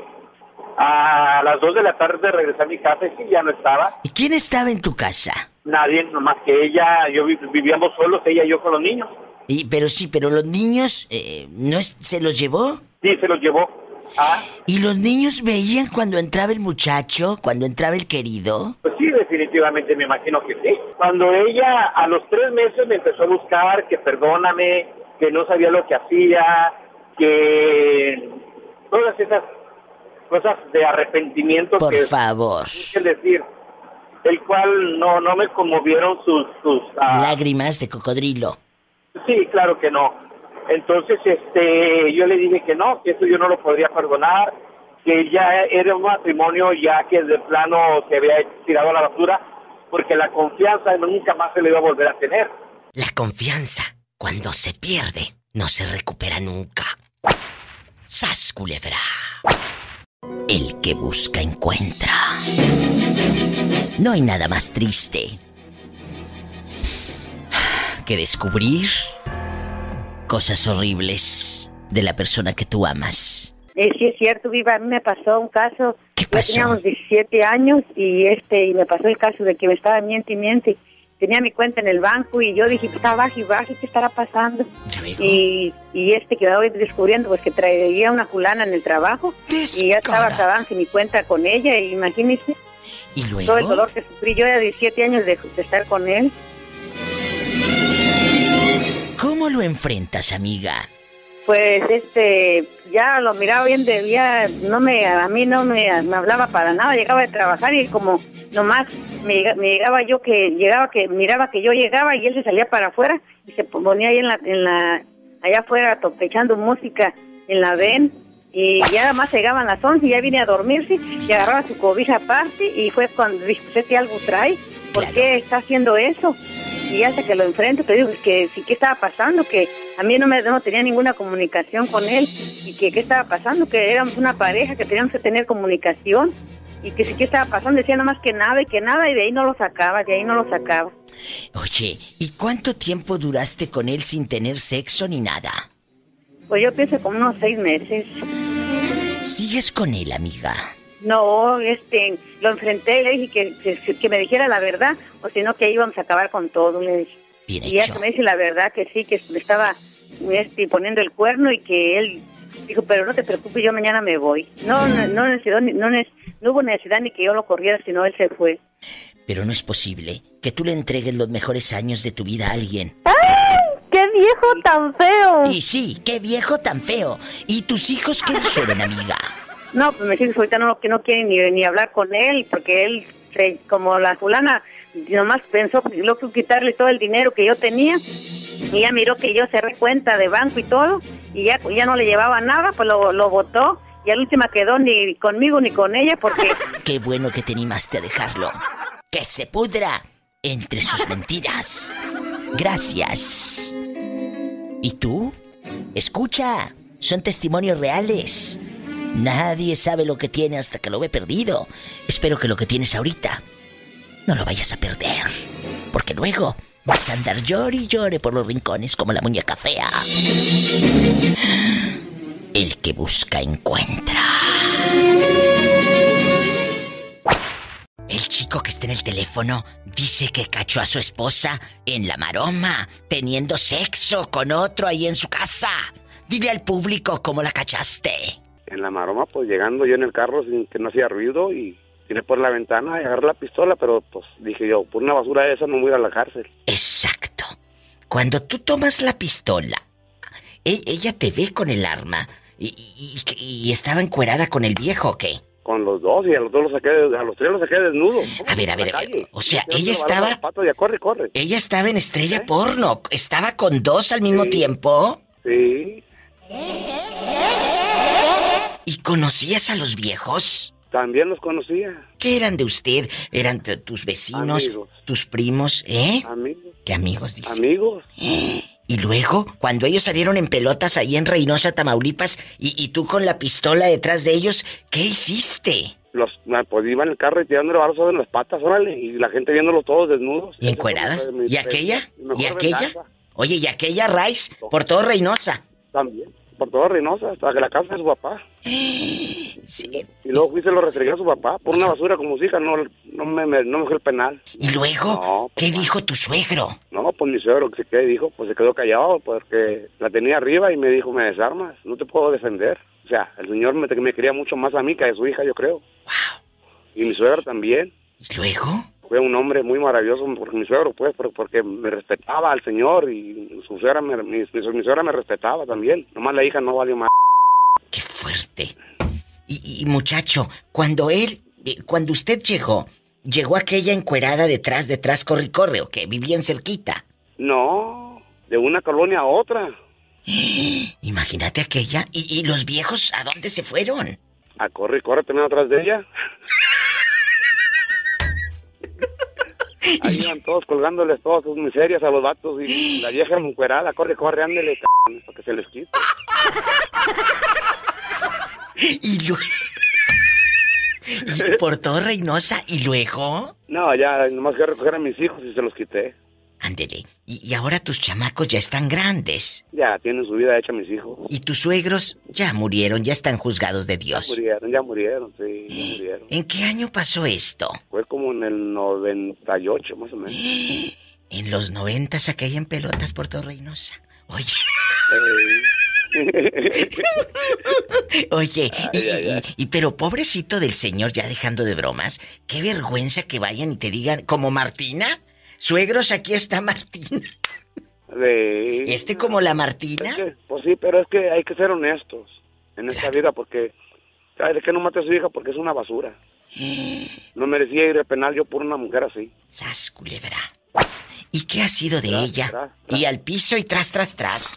A las dos de la tarde regresé a mi casa y sí, ya no estaba. ¿Y quién estaba en tu casa? Nadie, nomás que ella, yo vi- vivíamos solos, ella y yo con los niños. Y, pero sí, pero los niños, eh, ¿no es- se los llevó? Sí, se los llevó. Ah, ¿Y los niños veían cuando entraba el muchacho, cuando entraba el querido? pues sí, definitivamente me imagino que sí. Cuando ella a los tres meses me empezó a buscar, que perdóname, que no sabía lo que hacía, que todas esas cosas de arrepentimiento Por que favor. es decir, el cual no no me conmovieron sus sus ah, Lágrimas de cocodrilo. Sí, claro que no. Entonces, este, yo le dije que no, que eso yo no lo podría perdonar, que ya era un matrimonio ya que de plano se había tirado a la basura, porque la confianza nunca más se le iba a volver a tener. La confianza, cuando se pierde, no se recupera nunca. ¡Sas, culebra! El que busca encuentra. No hay nada más triste que descubrir cosas horribles de la persona que tú amas. Eh, sí es cierto, Viva, a mí me pasó un caso. ¿Qué Yo pasó? teníamos 17 años y este y me pasó el caso de que me estaba miente y miente. Tenía mi cuenta en el banco y yo dije, pues está baja y baja, ¿qué estará pasando? Y, y este que voy descubriendo, pues que traía una fulana en el trabajo y ya estaba acabando mi cuenta con ella, imagínese y luego, todo el dolor que sufrí. Yo era 17 años de, de estar con él. ¿cómo lo enfrentas, amiga? Pues este, ya lo miraba bien de ya no me, a mí no me, me hablaba para nada, llegaba de trabajar y como nomás me, me llegaba yo que, llegaba que, miraba que yo llegaba y él se salía para afuera y se ponía ahí en la, en la, allá afuera to- echando música en la ven y ya nada más llegaban las 11 y ya vine a dormirse y agarraba su cobija aparte y fue cuando dije, pues este algo trae, ¿por Claro. qué está haciendo eso? Y hasta que lo enfrento, te digo que sí, ¿qué estaba pasando? Que a mí no me no tenía ninguna comunicación con él y que qué estaba pasando, que éramos una pareja, que teníamos que tener comunicación. y que sí que estaba pasando, decía nada más que nada y que nada y de ahí no lo sacaba, de ahí no lo sacaba. Oye, ¿y cuánto tiempo duraste con él sin tener sexo ni nada? Pues yo pienso como unos seis meses. ¿Sigues con él, amiga? No, este, lo enfrenté y le dije que, que, que me dijera la verdad, o si no que íbamos a acabar con todo, le dije. Bien y ya que me dice la verdad que sí, que me estaba este, poniendo el cuerno y que él dijo, pero no te preocupes, yo mañana me voy. No, no, no, necesitó ni- no, no hubo necesidad ni que yo lo corriera, sino él se fue. Pero no es posible que tú le entregues los mejores años de tu vida a alguien. ¡Qué viejo tan feo! Y sí, qué viejo tan feo. ¿Y tus hijos qué dijeron, amiga? No, pues me dice ahorita no, que no quieren ni, ni hablar con él, porque él, como la fulana, nomás pensó que lo que quitarle todo el dinero que yo tenía, y ya miró que yo cerré cuenta de banco y todo, y ya, ya no le llevaba nada, pues lo, lo botó, y al última quedó ni conmigo ni con ella, porque Qué bueno que te animaste a dejarlo. Que se pudra entre sus mentiras. Gracias. ¿Y tú? Escucha, son testimonios reales. Nadie sabe lo que tiene hasta que lo ve perdido. Espero que lo que tienes ahorita no lo vayas a perder. Porque luego vas a andar llore y llore por los rincones como la muñeca fea. El que busca encuentra. El chico que está en el teléfono dice que cachó a su esposa en la maroma, teniendo sexo con otro ahí en su casa. Dile al público cómo la cachaste. En la maroma, pues llegando yo en el carro sin que no hacía ruido y tiré por la ventana y agarré la pistola, pero pues dije yo, por una basura de esa no voy a ir a la cárcel. Exacto. Cuando tú tomas la pistola, e- ella te ve con el arma y, y- y- y estaba encuerada con el viejo, ¿o qué? Con los dos y a los dos los saqué, a los tres los saqué desnudos. A ver, a ver, a ver. O sea, ella estaba, corre, corre. ella estaba en estrella porno. ¿Estaba con dos al mismo tiempo? Sí, ¿Y conocías a los viejos? también los conocía. ¿Qué eran de usted? ¿Eran tus vecinos? Amigos. ¿Tus primos? ¿Eh? Amigos. ¿Qué amigos dice? Amigos. Y luego, cuando ellos salieron en pelotas ahí en Reynosa, Tamaulipas, y, y tú con la pistola detrás de ellos, ¿qué hiciste? Los, ah, pues iba en el carro y tirándole balazos en las patas, órale, y la gente viéndolos todos desnudos. ¿Y encueradas? ¿Y aquella? ¿Y aquella? venganza. Oye, ¿y aquella Rice? Por todo Reynosa. También, por todo Reynosa, hasta que la casa de su papá. Y luego fui y se lo restregué a su papá por una basura como su hija, no, no me, me- no me fue el penal. ¿Y luego? No, ¿Qué dijo tu suegro? Pues mi suegro que se quedó, dijo, pues se quedó callado porque la tenía arriba y me dijo, me desarmas, no te puedo defender. O sea, el señor me, me quería mucho más a mí que a su hija, yo creo. Y mi suegro también. ¿Y luego? Fue un hombre muy maravilloso, porque mi suegro, pues, por- porque me respetaba al señor y su suegra me, mi, mi- suegra me respetaba también. Nomás la hija no valió más. ¡Qué fuerte! Y, y, muchacho, cuando él, eh, cuando usted llegó, llegó aquella encuerada detrás, detrás, corre corre, ¿o qué? ¿Vivían cerquita? No, de una colonia a otra. Imagínate aquella. ¿Y, y los viejos a dónde se fueron? A corre y corre también atrás de ella. Ahí iban todos colgándoles todas sus miserias a los vatos y la vieja encuerada, corre, corre, ándele, c para que se les quite. Y luego... Y por todo Reynosa, y luego... No, ya, nomás que recoger a mis hijos y se los quité. Ándele. Y, y ahora tus chamacos ya están grandes. Ya tienen su vida hecha mis hijos. Y tus suegros ya murieron, ya están juzgados de Ya Dios. murieron, ya murieron, sí, ya murieron. ¿En qué año pasó esto? Fue como en el 98, más o menos. En los noventas aquella en pelotas por todo Reynosa. Oye, oye, y, y- y- pero pobrecito del señor, ya dejando de bromas, qué vergüenza que vayan y te digan, como Martina, suegros, aquí está Martina. De- Este como la Martina. Es que, pues sí, pero es que hay que ser honestos en esta vida porque, ¿sabes de qué no mate a su hija? Porque es una basura. No merecía ir a penal yo por una mujer así. Sas, culebra. ¿Y qué ha sido de Tras, ella? tras, Y al piso y tras, tras, tras.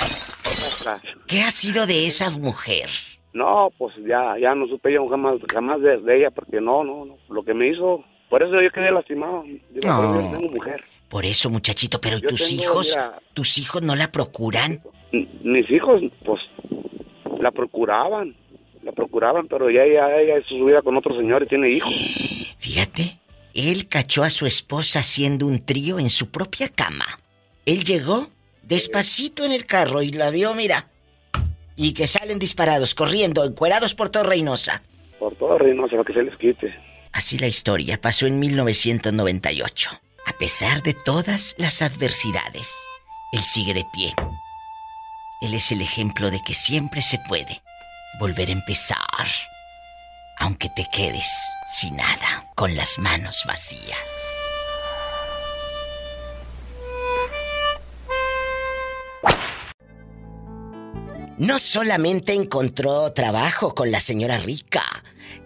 Tras. ¿Qué ha sido de esa mujer? No, pues ya, ya no supe yo jamás, jamás de, de ella porque no, no, no. Lo que me hizo, por eso yo quedé lastimado. Digo, No. "Pues, yo tengo mujer. Por eso, muchachito, pero ¿y Yo tus tengo, hijos? mira- ¿Tus hijos no la procuran? Mis hijos, pues, la procuraban. la procuraban, pero ya ella, ella es su vida con otro señor y tiene hijos. Fíjate, él cachó a su esposa haciendo un trío en su propia cama. Él llegó despacito en el carro y la vio, mira. Y que salen disparados, corriendo, encuerados por todo Reynosa. Por todo Reynosa, para que se les quite. Así la historia pasó en 1998. A pesar de todas las adversidades, él sigue de pie. Él es el ejemplo de que siempre se puede volver a empezar, aunque te quedes sin nada, con las manos vacías. No solamente encontró trabajo con la señora rica,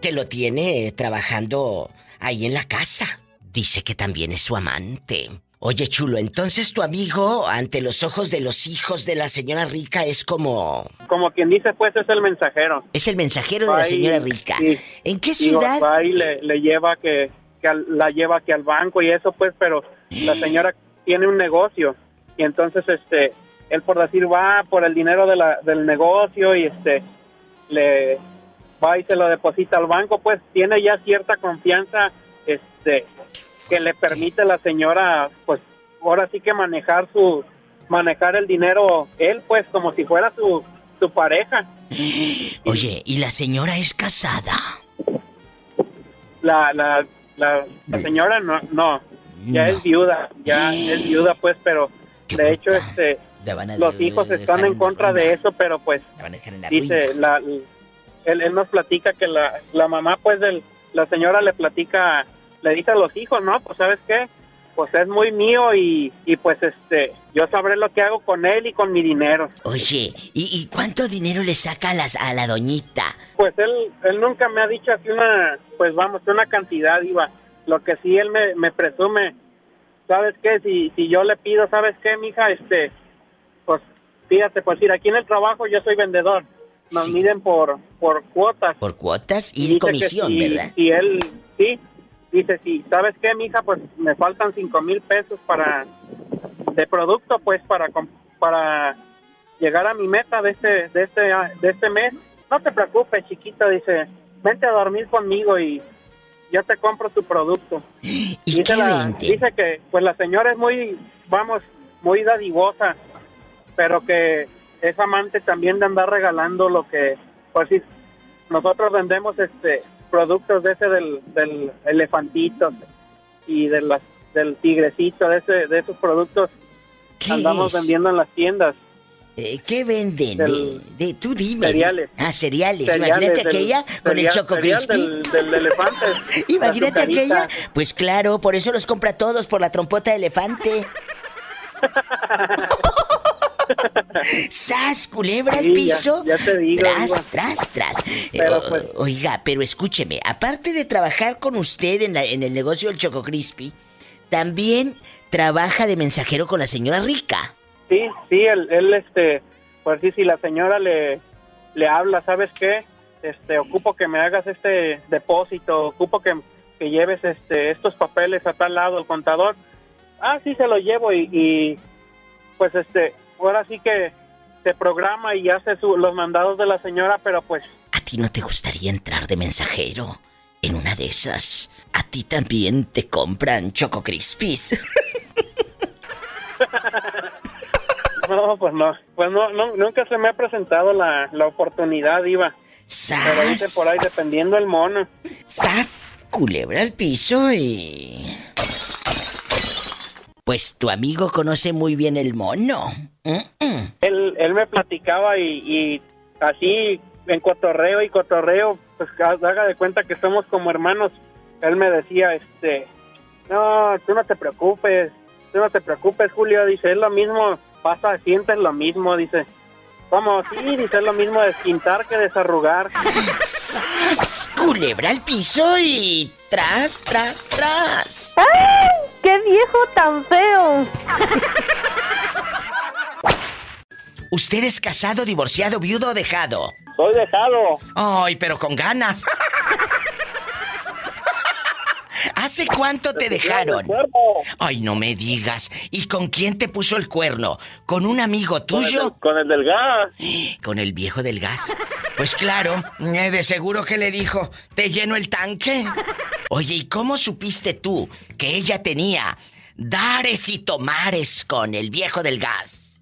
que lo tiene trabajando ahí en la casa. Dice que también es su amante. Oye, chulo, entonces tu amigo, ante los ojos de los hijos de la señora rica, es como... Como quien dice, pues es el mensajero. Es el mensajero de la y- señora rica. ¿En qué ciudad? va y le, le lleva que, que al- la lleva que al banco y eso, pues, pero la señora tiene un negocio y entonces, este, él por decir va por el dinero de la, del negocio y este, le va y se lo deposita al banco, pues tiene ya cierta confianza, este, que le permite a la señora, pues, ahora sí que manejar su, manejar el dinero él, pues, como si fuera su, su pareja. Oye, ¿y la señora es casada? la, la, la, la señora no, no, ya es viuda, ya es viuda pues, pero de hecho este los hijos están en contra de eso, pero pues La la dice la, él, él nos platica que la, la mamá pues del la señora le platica, le dice a los hijos, no, pues sabes qué, pues es muy mío y, y pues este yo sabré lo que hago con él y con mi dinero. Oye, ¿y, y cuánto dinero le saca a, las, a la doñita? Pues él, él nunca me ha dicho así una, pues vamos, una cantidad, Iba. Lo que sí él me, me presume, ¿sabes qué? Si, si yo le pido, ¿sabes qué, mija? Este, pues fíjate, pues ir aquí en el trabajo yo soy vendedor. Nos miden por, por cuotas. Por cuotas y que comisión, si- ¿verdad? Si él, sí, dice, si, ¿sabes qué, mija? Pues me faltan cinco mil pesos para, de producto, pues, para, para llegar a mi meta de este, de este, de este mes. No te preocupes, chiquita, dice, vente a dormir conmigo y yo te compro tu producto. ¿Y dice, qué la- dice que, pues, la señora es muy, vamos, muy dadivosa, pero que es amante también de andar regalando lo que, pues sí, nosotros vendemos este productos de ese del, del elefantito y de las del tigrecito, de ese, de esos productos andamos es? vendiendo en las tiendas. Eh, ¿Qué venden? Del- de, de- tú dime. cereales. Ah, cereales. Cereales Imagínate del- aquella con el Choco Crispy. Del, del elefante. Imagínate aquella. Pues claro, por eso los compra todos, por la trompota de elefante. ¡Sas, culebra al Sí, piso! ya te digo, Tras, tras, tras. O- pues- Oiga, pero escúcheme, aparte de trabajar con usted en, la- en el negocio del Choco Crispy, también trabaja de mensajero con la señora Rica. Sí, sí, él, él, este, pues sí, si la señora le, le habla, ¿sabes qué? Este, ocupo que me hagas este depósito, ocupo que, que lleves este, estos papeles a tal lado, el contador. Ah, sí, se lo llevo y, y, pues este, ahora sí que se programa y hace su, los mandados de la señora, pero pues ¿A ti no te gustaría entrar de mensajero? En una de esas, a ti también te compran Choco Crispies. no, pues no, pues no, no, nunca se me ha presentado la, la oportunidad, Iba. Pero dice por ahí, dependiendo el mono. ¡Sas! Culebra al piso y... Pues tu amigo conoce muy bien el mono. Él, él me platicaba y, así en cotorreo y cotorreo, pues ha- haga de cuenta que somos como hermanos. Él me decía, este, no, tú no te preocupes, tú no te preocupes, Julio, dice, es lo mismo, pasa, sientes lo mismo, dice. ¿Cómo? Sí, dice, es lo mismo desquintar que desarrugar. ¡Sas! Culebra al piso y... Tras, tras, tras. ¡Ay! ¡Qué viejo tan feo! ¿Usted es casado, divorciado, viudo o dejado? Soy dejado. Ay, pero con ganas. ¿Ah, ¿Hace cuánto te dejaron? Ay, no me digas. ¿Y con quién te puso el cuerno? ¿Con un amigo tuyo? Con el del gas. Con el viejo del gas. Pues claro, eh, de seguro que le dijo, ¿te lleno el tanque? Oye, ¿y cómo supiste tú que ella tenía dares y tomares con el viejo del gas?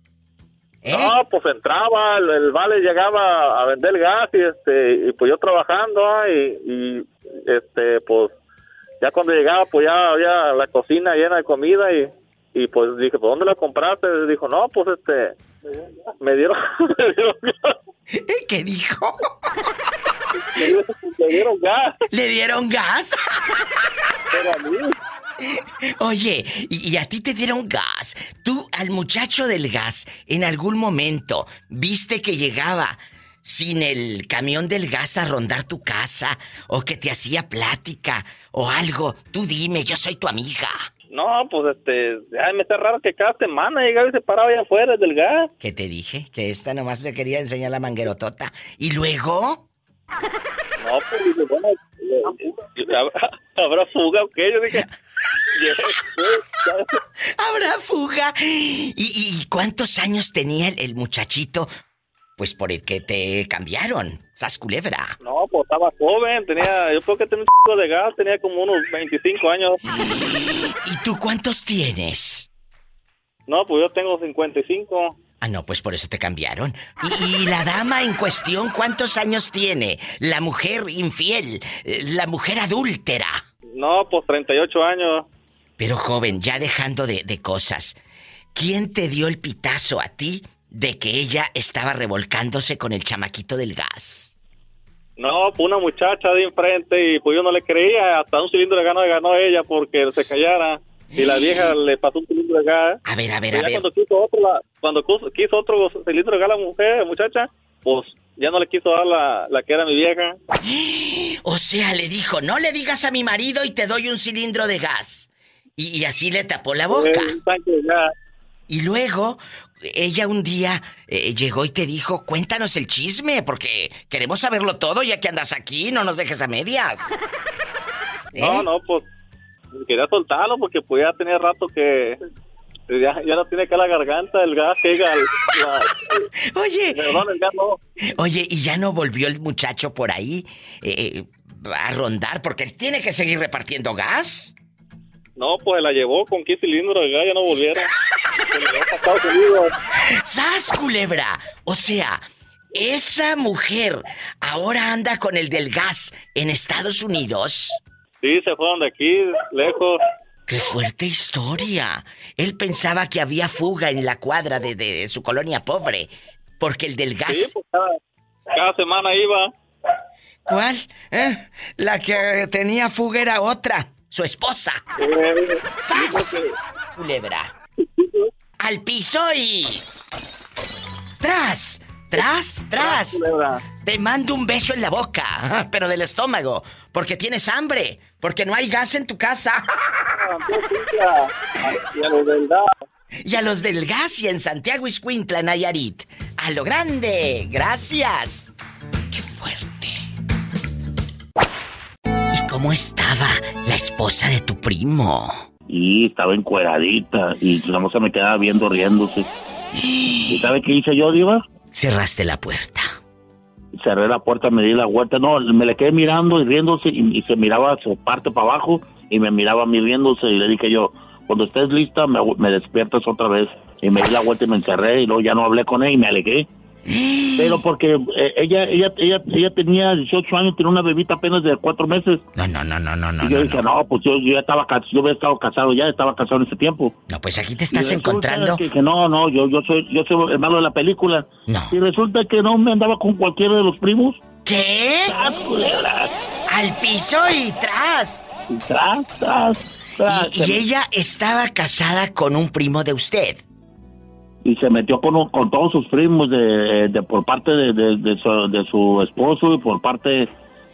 ¿Eh? No, pues entraba, el, el vale llegaba a vender gas y este, y pues yo trabajando y, y este, pues ya cuando llegaba pues ya había la cocina llena de comida y, y pues dije, ¿pues dónde la compraste? Dijo, no, pues este, me dieron, me dieron. ¿Qué dijo? Dieron, me dieron gas. ¿Le dieron gas? Pero a mí. Oye, y, y a ti te dieron gas. Tú, al muchacho del gas, en algún momento viste que llegaba sin el camión del gas a rondar tu casa, o que te hacía plática, o algo. Tú dime, yo soy tu amiga. No, pues este, ay, me está raro que cada semana llegaba y se paraba allá afuera del gas. ¿Qué te dije? Que esta nomás le quería enseñar la manguerotota. ¿Y luego? No, pues bueno, eh, eh, ¿habrá, habrá fuga o qué? Yo dije, ¿Habrá fuga? ¿Y, y cuántos años tenía el, el muchachito? Pues por el que te cambiaron. Sas culebra. no, pues estaba joven, tenía, yo creo que tenía un chico de gas, tenía como unos 25 años. ¿Y tú cuántos tienes? No, pues yo tengo 55. Ah, no, pues por eso te cambiaron. ¿Y, y la dama en cuestión cuántos años tiene? La mujer infiel, la mujer adúltera. No, pues 38 años. Pero joven, ya dejando de, de cosas, ¿quién te dio el pitazo a ti de que ella estaba revolcándose con el chamaquito del gas? No, pues una muchacha de enfrente y pues yo no le creía, hasta un cilindro de gas no le ganó ella porque se callara. Y la vieja le pasó un cilindro de gas. A ver, a ver, a ver. cuando quiso otro, la- cuando quiso otro cilindro de gas la mujer, muchacha, pues ya no le quiso dar la, la que era mi vieja. O sea, le dijo, no le digas a mi marido y te doy un cilindro de gas. Y, y así le tapó la boca. Y luego, ella un día eh, llegó y te dijo, cuéntanos el chisme, porque queremos saberlo todo ya que andas aquí, no nos dejes a medias. No, no, pues quería soltarlo porque pues ya tenía rato que ya, ya no tiene acá la garganta, el gas llega al... la- Oye. Perdón, el gas no. Oye, ¿y ya no volvió el muchacho por ahí eh, a rondar? Porque él tiene que seguir repartiendo gas. No, pues la llevó con 15 cilindros de gas, ya no volvieron. Se la llevó para Estados Unidos. ¡Sas, culebra! O sea, esa mujer ahora anda con el del gas en Estados Unidos. Sí, se fueron de aquí, lejos. ¡Qué fuerte historia! Él pensaba que había fuga en la cuadra de, de su colonia pobre, porque el del gas... Sí, pues cada, cada semana iba. ¿Cuál? ¿Eh? La que tenía fuga era otra, su esposa. Eh, ¡Sas! Culebra. Al piso y... ¡Tras! ¡Tras, tras! Te mando un beso en la boca, pero del estómago, porque tienes hambre, porque no hay gas en tu casa. Y a los del gas. Y a los del gas y en Santiago Iscuintla, Nayarit. A lo grande, gracias. Cómo estaba la esposa de tu primo? Y estaba encueradita y la moza me quedaba viendo riéndose. ¿Y sabe qué hice yo, Diva? Cerraste la puerta. Cerré la puerta, me di la vuelta. No, me le quedé mirando y riéndose y, y se miraba su parte para abajo y me miraba a mí riéndose y le dije yo, cuando estés lista me, me despiertas otra vez. Y me di la vuelta y me encerré y luego ya no hablé con él y me alegué. Pero porque eh, ella, ella, ella, ella tenía 18 años, tenía una bebita apenas de 4 meses. No, no, no, no, no, no. Y yo dije, no, pues yo, yo ya estaba yo había estado casado ya, estaba casado en ese tiempo. No, pues aquí te Y estás encontrando. Que, que no, no, yo, yo soy, yo soy el malo de la película. Y resulta que no me andaba con cualquiera de los primos. ¿Qué? Al piso y tras. Tras, tras, tras. Y, y ella estaba casada con un primo de usted. Y se metió con, un- con todos sus primos de, de- por parte de, de- de su, de su esposo y por parte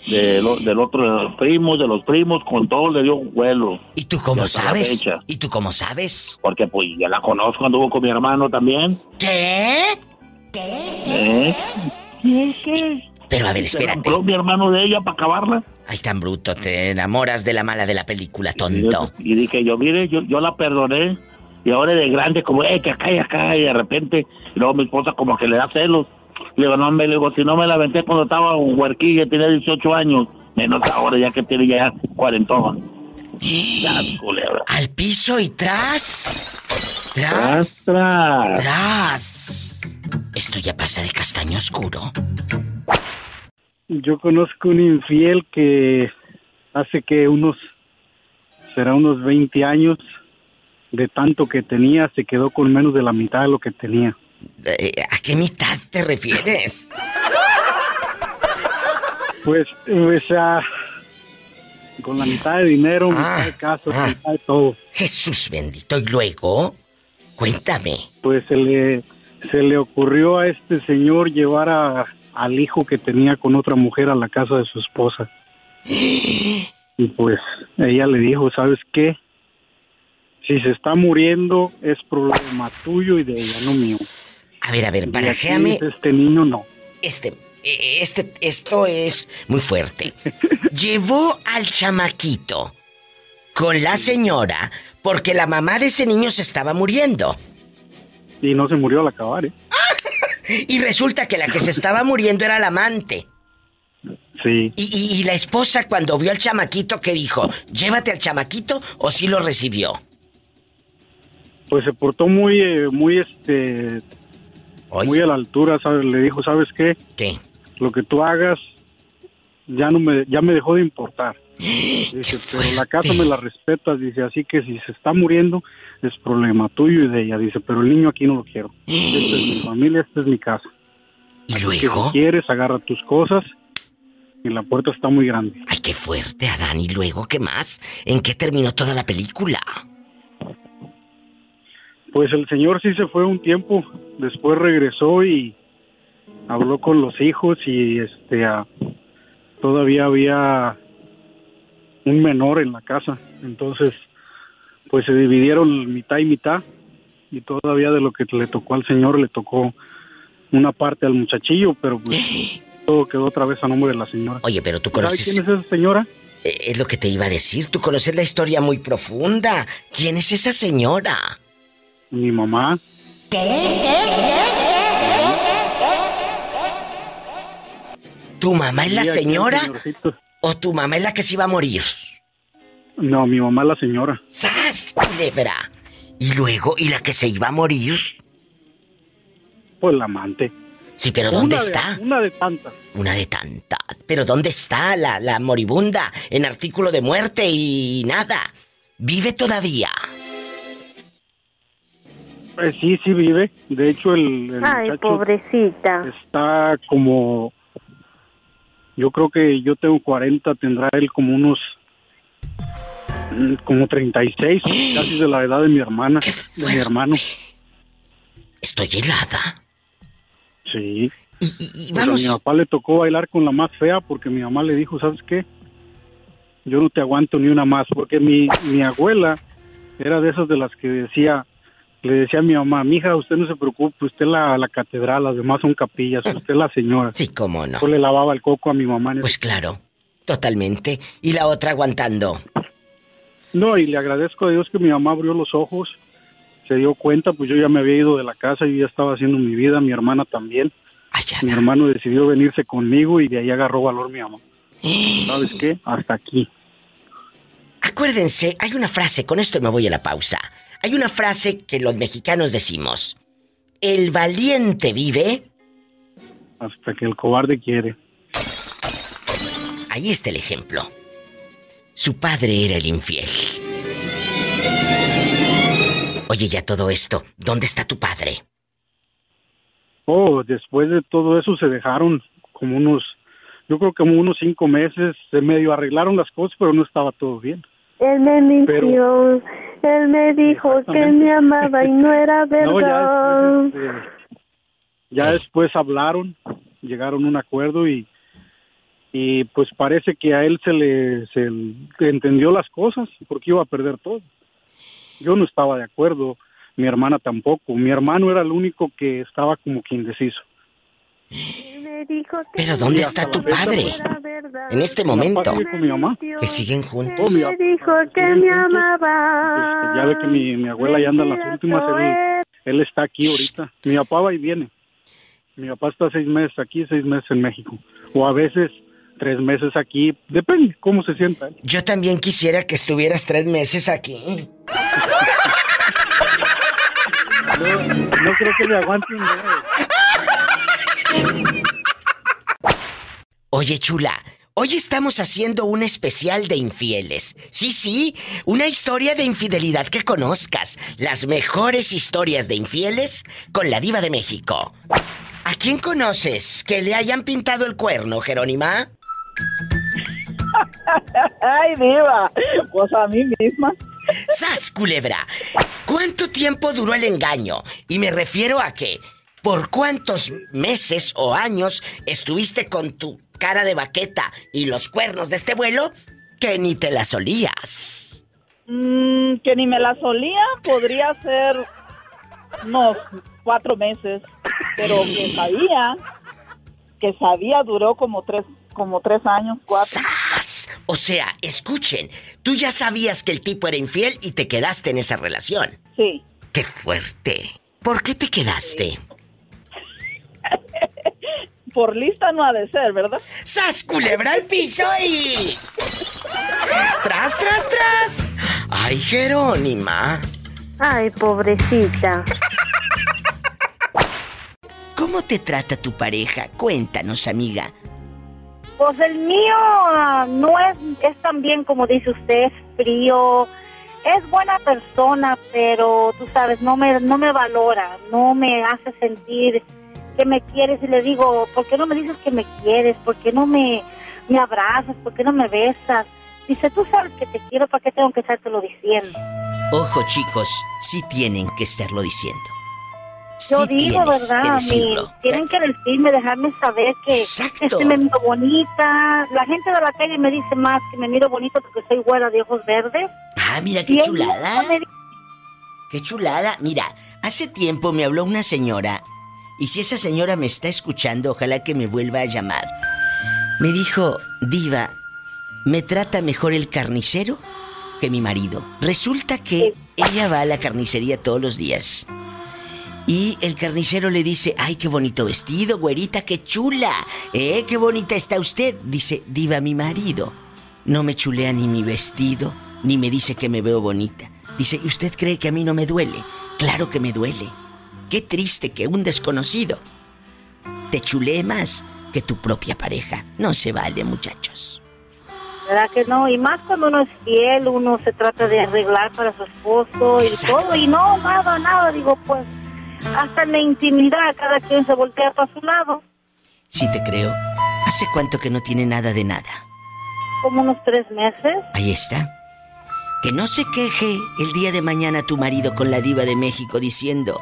de lo- del otro de los primos, de los primos, con todo le dio vuelo. ¿Y tú cómo Y sabes? ¿Y tú cómo sabes? Porque pues ya la conozco, anduvo con mi hermano también. ¿Qué? ¿Eh? Pero a ver, Se espérate. mi hermano de ella para acabarla. Ay, tan bruto, te enamoras de la mala de la película, tonto. Y dije yo, mire, yo, yo la perdoné. Y ahora de grande, como, eh, que acá y acá, y de repente, y luego mi esposa como que le da celos. Le digo, no, me le digo, si no me la aventé cuando estaba un huerquilla, tenía 18 años, menos ahora ya que tiene ya 40. Ya, culebra. Al piso y tras. Tras, Tras. tras. Tras. Esto ya pasa de castaño oscuro. Yo conozco un infiel que hace que unos, será unos 20 años, de tanto que tenía, se quedó con menos de la mitad de lo que tenía. Eh, ¿A qué mitad te refieres? Pues, o sea, con la mitad de dinero, mitad de casa, mitad de todo. Jesús bendito. ¿Y luego? Cuéntame. Pues se le, se le ocurrió a este señor llevar a, al hijo que tenía con otra mujer a la casa de su esposa. Y pues ella le dijo, ¿sabes qué? Si se está muriendo es problema tuyo y de ella, no mío. A ver, a ver, dice Este niño no. Este, este, esto es muy fuerte. Llevó al chamaquito con la señora porque la mamá de ese niño se estaba muriendo. Y no se murió al acabar, ¿eh? Y resulta que la que se estaba muriendo era la amante. Sí. Y, y- y la esposa cuando vio al chamaquito, ¿qué dijo? ¿Llévate al chamaquito o sí lo recibió? Pues se portó muy, eh, muy, este, muy a la altura, ¿sabes? Le dijo, ¿sabes qué? ¿Qué? Lo que tú hagas ya no me, ya me dejó de importar. Dice, pero la casa me la respetas, dice, así que si se está muriendo es problema tuyo y de ella, dice, pero el niño aquí no lo quiero. Esta es mi familia, esta es mi casa. ¿Y luego? Si quieres, agarra tus cosas y la puerta está muy grande. Ay, qué fuerte, Adán. ¿Y luego qué más? ¿En qué terminó toda la película? Pues el señor sí se fue un tiempo, después regresó y habló con los hijos y este ah, todavía había un menor en la casa, entonces pues se dividieron mitad y mitad y todavía de lo que le tocó al señor le tocó una parte al muchachillo, pero pues todo quedó otra vez a nombre de la señora. Oye, pero tú ¿Sabe conoces... quién es esa señora? Eh, Es lo que te iba a decir. Tú conoces la historia muy profunda. ¿Quién es esa señora? Mi mamá. ¿Tu mamá es la señora o tu mamá es la que se iba a morir? No, mi mamá es la señora. ¡Sas, culebra! Y luego, ¿y la que se iba a morir? Pues la amante. Sí, pero ¿dónde Una de- está? una de tantas. Una de tantas. ¿Pero dónde está la, la moribunda? En artículo de muerte y nada. ¿Vive todavía? Eh, sí, sí vive. De hecho, el, el Ay, muchacho pobrecita. está como... Yo creo que yo tengo 40, tendrá él como unos... mm, como 36, casi de la edad de mi hermana, de mi hermano. Estoy helada. Sí. Y, Pues a mi papá le tocó bailar con la más fea porque mi mamá le dijo, ¿sabes qué? Yo no te aguanto ni una más, porque mi, mi abuela era de esas de las que decía, le decía a mi mamá, mija, usted no se preocupe, usted la, la catedral, las demás son capillas, usted la señora. Sí, cómo no. Yo le lavaba el coco a mi mamá. en ese Pues claro, totalmente. Y la otra aguantando. No, y le agradezco a Dios que mi mamá abrió los ojos, se dio cuenta, pues yo ya me había ido de la casa, yo ya estaba haciendo mi vida, mi hermana también. mi hermano decidió venirse conmigo y de ahí agarró valor mi mamá. ¿Sabes qué? Hasta aquí. Acuérdense, hay una frase, con esto me voy a la pausa. Hay una frase que los mexicanos decimos. El valiente vive. Hasta que el cobarde quiere. Ahí está el ejemplo. Su padre era el infiel. Oye, ya todo esto, ¿dónde está tu padre? Oh, después de todo eso se dejaron como unos, yo creo que como unos cinco meses, se medio arreglaron las cosas, pero no estaba todo bien. Él me mintió. Él me dijo que me amaba y no era No, ya verdad. este, ya después hablaron, llegaron a un acuerdo y y pues parece que a él se le, se le entendió las cosas porque iba a perder todo. Yo no estaba de acuerdo, mi hermana tampoco. Mi hermano era el único que estaba como que indeciso. Pero ¿dónde está tu padre? En este momento. Que siguen juntos. Me dijo que me amaba. Este, ya ve que mi, mi abuela ya anda en las últimas. Él, él está aquí ahorita. Mi papá va y viene. Mi papá está seis meses aquí, seis meses en México. O a veces tres meses aquí. Depende cómo se sienta. Yo también quisiera que estuvieras tres meses aquí. No, no creo que me aguanten. Oye, chula, hoy estamos haciendo un especial de infieles. Sí, sí, una historia de infidelidad que conozcas. Las mejores historias de infieles con la diva de México. ¿A quién conoces que le hayan pintado el cuerno, Jerónima? Ay, diva, pues a mí misma. ¡Sas, culebra! ¿Cuánto tiempo duró el engaño? Y me refiero a que, ¿por cuántos meses o años estuviste con tu cara de baqueta y los cuernos de este vuelo que ni te las olías? Mm, que ni me la solía, podría ser unos cuatro meses, pero que sabía, que sabía duró como tres, como tres años, cuatro. ¡Sas! O sea, escuchen, tú ya sabías que el tipo era infiel y te quedaste en esa relación. Sí. ¡Qué fuerte! ¿Por qué te quedaste? Por lista no ha de ser, ¿verdad? ¡Sas, culebra al piso y... ¡Tras, tras, tras! ¡Ay, Jerónima! Ay, pobrecita. ¿Cómo te trata tu pareja? Cuéntanos, amiga. Pues el mío ah, no es, es tan bien como dice usted, es frío, es buena persona, pero tú sabes, no me, no me valora, no me hace sentir que me quieres y le digo, ¿por qué no me dices que me quieres? ¿Por qué no me, me abrazas? ¿Por qué no me besas? Dice, tú sabes que te quiero, ¿para qué tengo que estártelo diciendo? Ojo, chicos, sí tienen que estarlo diciendo. Yo Sí digo, tienes que ¿verdad? Mi- tienen que decirme, dejarme saber que este, me miro bonita. La gente de la calle me dice más que me miro bonito porque soy güera de ojos verdes. Ah, mira Y qué ella chulada. Qué chulada. Mira, hace tiempo me habló una señora y si esa señora me está escuchando, ojalá que me vuelva a llamar. Me dijo, diva, me trata mejor el carnicero que mi marido. Resulta que ella va a la carnicería todos los días. Y el carnicero le dice, ay, qué bonito vestido, güerita, qué chula. ¿Eh? Qué bonita está usted. Dice, diva, mi marido. No me chulea ni mi vestido, ni me dice que me veo bonita. Dice, ¿y usted cree que a mí no me duele? Claro que me duele. Qué triste que un desconocido te chulee más que tu propia pareja. No se vale, muchachos. ¿Verdad que no? Y más cuando uno es fiel, uno se trata de arreglar para su esposo y todo. Y no, nada, nada. Digo, pues, hasta en la intimidad, cada quien se voltea para su lado. Sí te creo. ¿Hace cuánto que no tiene nada de nada? Como unos tres meses. Ahí está. Que no se queje el día de mañana tu marido con la diva de México diciendo,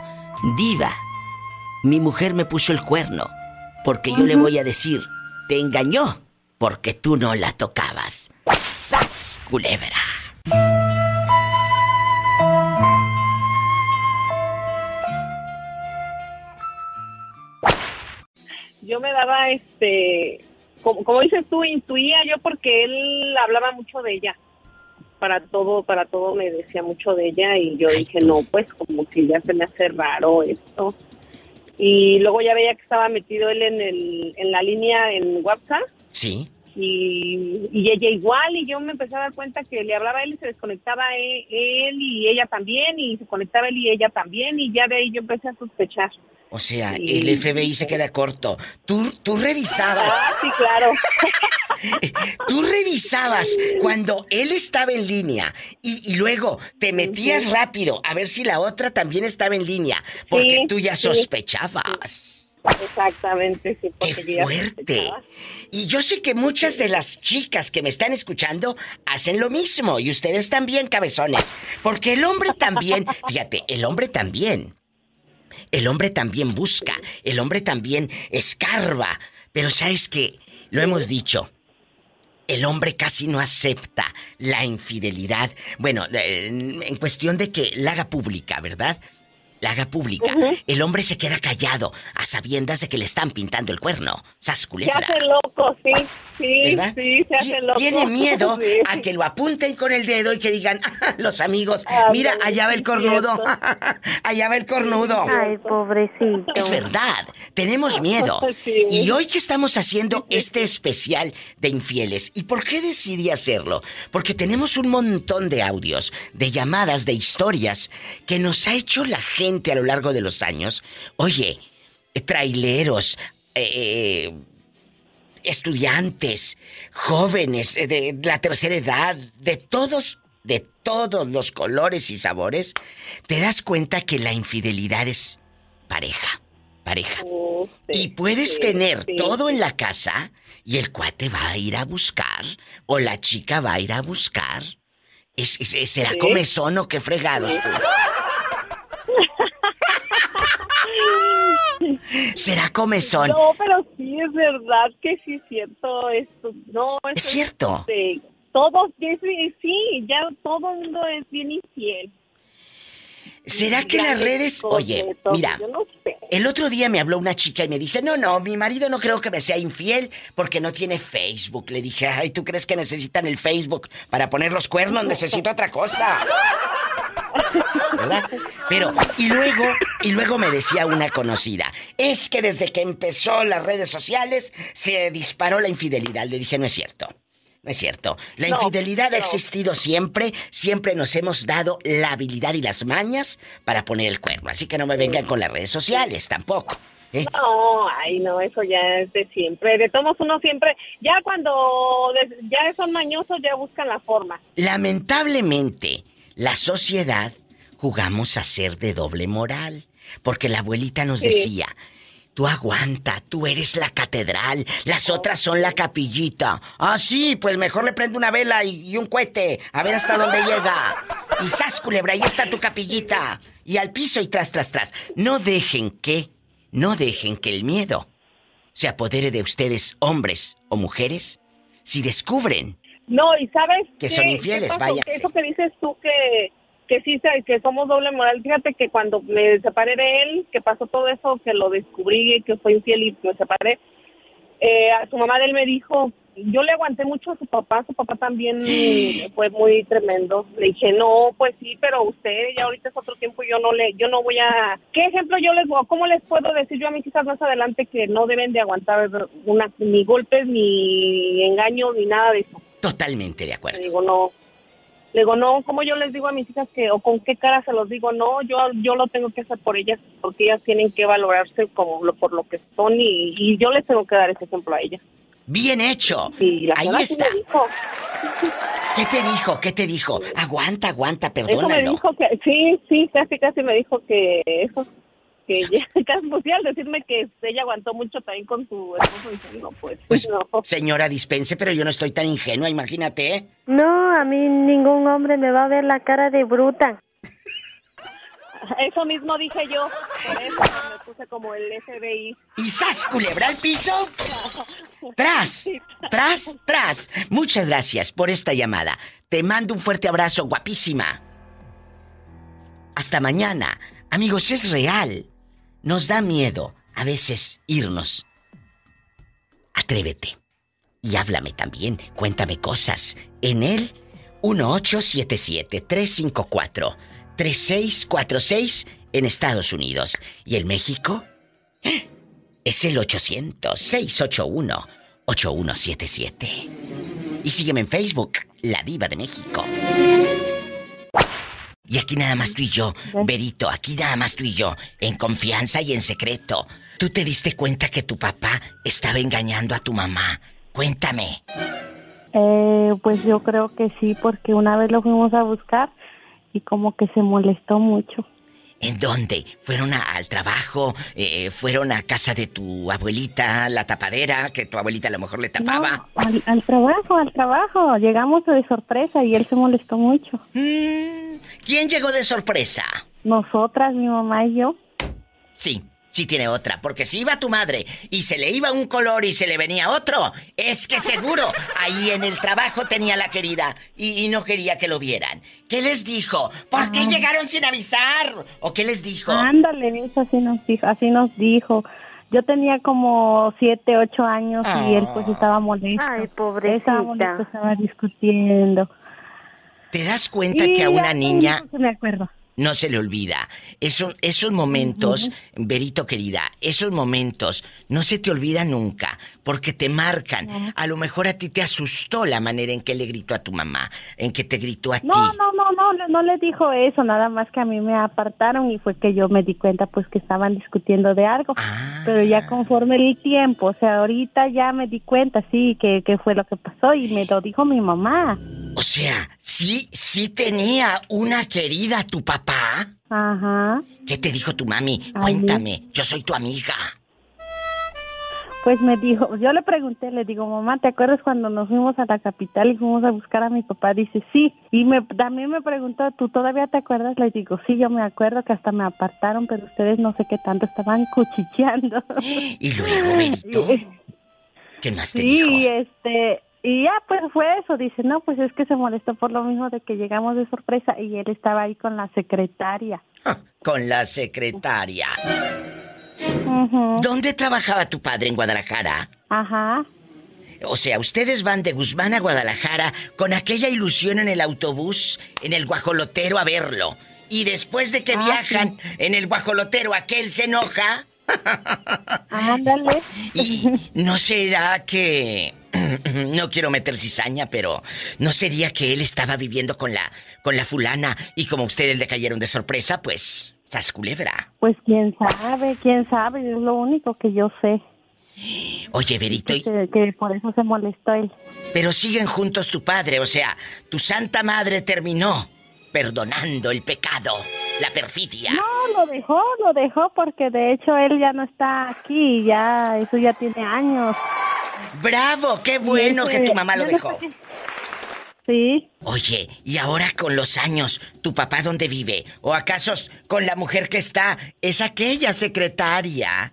diva, mi mujer me puso el cuerno, porque yo le voy a decir, te engañó, porque tú no la tocabas. ¡Sas, culebra! yo me daba este como, como dices tú intuía yo porque él hablaba mucho de ella para todo para todo me decía mucho de ella y yo dije no pues como que ya se me hace raro esto y luego ya veía que estaba metido él en el en la línea en WhatsApp. Sí. y, y ella igual y yo me empecé a dar cuenta que le hablaba a él y se desconectaba e- él y ella también y se conectaba él y ella también y ya de ahí yo empecé a sospechar O sea, Sí. el FBI se queda corto. Tú, tú revisabas. Ah, sí, claro. Tú revisabas cuando él estaba en línea y, y luego te metías rápido a ver si la otra también estaba en línea, porque Sí, tú ya sospechabas. Exactamente, sí. ya Fuerte. Y yo sé que muchas de las chicas que me están escuchando hacen lo mismo y ustedes también, cabezones, porque el hombre también, fíjate, el hombre también. El hombre también busca, el hombre también escarba, pero sabes que lo hemos dicho. El hombre casi no acepta la infidelidad. Bueno, eh, en cuestión de que la haga pública, ¿verdad? La haga pública, el hombre se queda callado a sabiendas de que le están pintando el cuerno. Sas Se hace loco, sí, sí, ¿Verdad? sí, se hace loco. Tiene miedo Sí. a que lo apunten con el dedo y que digan, "Ah, los amigos, Ándale, mira, allá va el sí, cornudo, allá va el cornudo. Ay, pobrecito. Es verdad, tenemos miedo. Sí. Y hoy que estamos haciendo este especial de infieles, ¿y por qué decidí hacerlo? Porque tenemos un montón de audios, de llamadas, de historias que nos ha hecho la gente a lo largo de los años. Oye, eh, traileros, eh, estudiantes, jóvenes eh, de la tercera edad, de todos, de todos los colores y sabores, te das cuenta que la infidelidad es pareja, pareja. y puedes sí, tener sí. todo en la casa y el cuate va a ir a buscar o la chica va a ir a buscar. Es, es- ¿Será comezón o qué fregados tú? ¿Será comezón? No, pero sí es verdad que sí siento esto. No, Es eso cierto. de- todos, sí, ya todo el mundo es bien infiel. ¿Será que las redes... Oye, mira, el otro día me habló una chica y me dice, no, no, mi marido no creo que me sea infiel porque no tiene Facebook. Le dije, ay, ¿tú crees que necesitan el Facebook para poner los cuernos? Necesito otra cosa. ¿Verdad? Pero, y luego, y luego me decía una conocida, es que desde que empezó las redes sociales se disparó la infidelidad. Le dije, no es cierto. No es cierto. La No, infidelidad ha existido siempre. Siempre nos hemos dado la habilidad y las mañas para poner el cuerno. Así que no me vengan con las redes sociales tampoco. ¿eh? No, ay, no, eso ya es de siempre. De todos uno siempre, ya cuando ya son mañosos, ya buscan la forma. Lamentablemente, la sociedad jugamos a ser de doble moral. Porque la abuelita nos Sí. decía, tú aguanta, tú eres la catedral, las otras son la capillita. Ah, sí, pues mejor le prendo una vela y, y un cohete, a ver hasta dónde llega. Y sas, culebra, ahí está tu capillita. Y al piso y tras, tras, tras. No dejen que, no dejen que el miedo se apodere de ustedes, hombres o mujeres, si descubren No, y sabes Que qué? son ¿Qué infieles. Que Eso que dices tú que que sí se- que somos doble moral. Fíjate que cuando me separé de él, que pasó todo eso, que lo descubrí, que fue infiel y me separé, eh, a su mamá de él me dijo, yo le aguanté mucho a su papá, su papá también fue muy tremendo. Le dije, no, pues sí, pero usted ya ahorita es otro tiempo, yo no le, yo no voy a, ¿qué ejemplo yo les voy, cómo les puedo decir yo a mis hijas más adelante que no deben de aguantar una, ni golpes, ni engaños, ni nada de eso? Totalmente de acuerdo. Le digo, no. Le digo, no, ¿cómo yo les digo a mis hijas que, o con qué cara se los digo? No, yo, yo lo tengo que hacer por ellas, porque ellas tienen que valorarse como lo, por lo que son y, y yo les tengo que dar ese ejemplo a ellas. Bien hecho. La Ahí sí está. me dijo, ¿Qué te dijo? ¿Qué te dijo? Aguanta, aguanta, eso me perdónalo. dijo que, sí, sí, casi, casi me dijo que eso, que ya, casi al decirme que ella aguantó mucho también con su esposo, dije, no, pues, Pues, no. señora, dispense, pero yo no estoy tan ingenua, imagínate. ¿eh? No, a mí ningún hombre me va a ver la cara de bruta. Eso mismo dije yo, por eso me puse como el FBI. ¿Y sas, culebra al piso? Tras, tras, tras. Muchas gracias por esta llamada. Te mando un fuerte abrazo, guapísima. Hasta mañana. Amigos, es real. Nos da miedo a veces irnos. Atrévete. Y háblame también. Cuéntame cosas. En el 1877-354-3646 en Estados Unidos. ¿Y en México? Es el 800-681-8177. Y sígueme en Facebook, La Diva de México. Y aquí nada más tú y yo, Berito, aquí nada más tú y yo, en confianza y en secreto. ¿Tú te diste cuenta que tu papá estaba engañando a tu mamá? Cuéntame. Eh, pues yo creo que sí, porque una vez lo fuimos a buscar y como que se molestó mucho. ¿En dónde? ¿Fueron a- al trabajo? Eh, ¿Fueron a casa de tu abuelita, la tapadera, que tu abuelita a lo mejor le tapaba? Al, al trabajo, al trabajo. Llegamos de sorpresa y él se molestó mucho. ¿Quién llegó de sorpresa? Nosotras, mi mamá y yo. Sí, sí tiene otra. Porque si iba tu madre y se le iba un color y se le venía otro, es que seguro ahí en el trabajo tenía la querida y, y no quería que lo vieran. ¿Qué les dijo? ¿Por qué Ah. llegaron sin avisar? ¿O qué les dijo? Ándale, eso así nos dijo, así nos dijo. Yo tenía como siete, ocho años y él pues estaba molesto. Ay, Estaba molesto, estaba discutiendo. ¿Te das cuenta Y que a una niña no se me acuerdo. No se le olvida. Eso- esos momentos, Verito querida, esos momentos. No se te olvidan nunca, porque te marcan. A lo mejor a ti te asustó la manera en que le gritó a tu mamá, en que te gritó a ti. No, no, no, no, no, no le dijo eso, nada más que a mí me apartaron y fue que yo me di cuenta pues que estaban discutiendo de algo. Pero ya conforme el tiempo, o sea, ahorita ya me di cuenta, sí, que, que fue lo que pasó y me lo dijo mi mamá. O sea, sí, sí tenía una querida tu papá. Ajá. ¿Qué te dijo tu mami? Cuéntame, yo soy tu amiga. Pues me dijo, yo le pregunté, le digo, mamá, ¿te acuerdas cuando nos fuimos a la capital y fuimos a buscar a mi papá? Dice, sí. Y me, también me preguntó, ¿tú todavía te acuerdas? Le digo, sí, yo me acuerdo que hasta me apartaron, pero ustedes no sé qué tanto estaban cuchicheando. Y luego, Verito, ¿qué más te Sí, dijo? y este, y ya pues fue eso, dice, no, pues es que se molestó por lo mismo de que llegamos de sorpresa y él estaba ahí con la secretaria. Con la secretaria. ¿Dónde trabajaba tu padre en Guadalajara? Ajá. O sea, ustedes van de Guzmán a Guadalajara con aquella ilusión en el autobús, en el guajolotero a verlo. Y después de que viajan en el guajolotero, aquel se enoja. Ándale. Y no será que no quiero meter cizaña, pero no sería que él estaba viviendo con la con la fulana y como ustedes le cayeron de sorpresa, pues Pues quién sabe, quién sabe, es lo único que yo sé. Oye, Verito, y- Que, que por eso se molestó él. pero siguen juntos tu padre, o sea, tu santa madre terminó perdonando el pecado, la perfidia. No, lo dejó, lo dejó porque de hecho él ya no está aquí, ya, eso ya tiene años. Bravo, qué bueno ese- que tu mamá lo no dejó. sé Sí. Oye, y ahora con los años, ¿tu papá dónde vive? ¿O acaso con la mujer que está es aquella secretaria?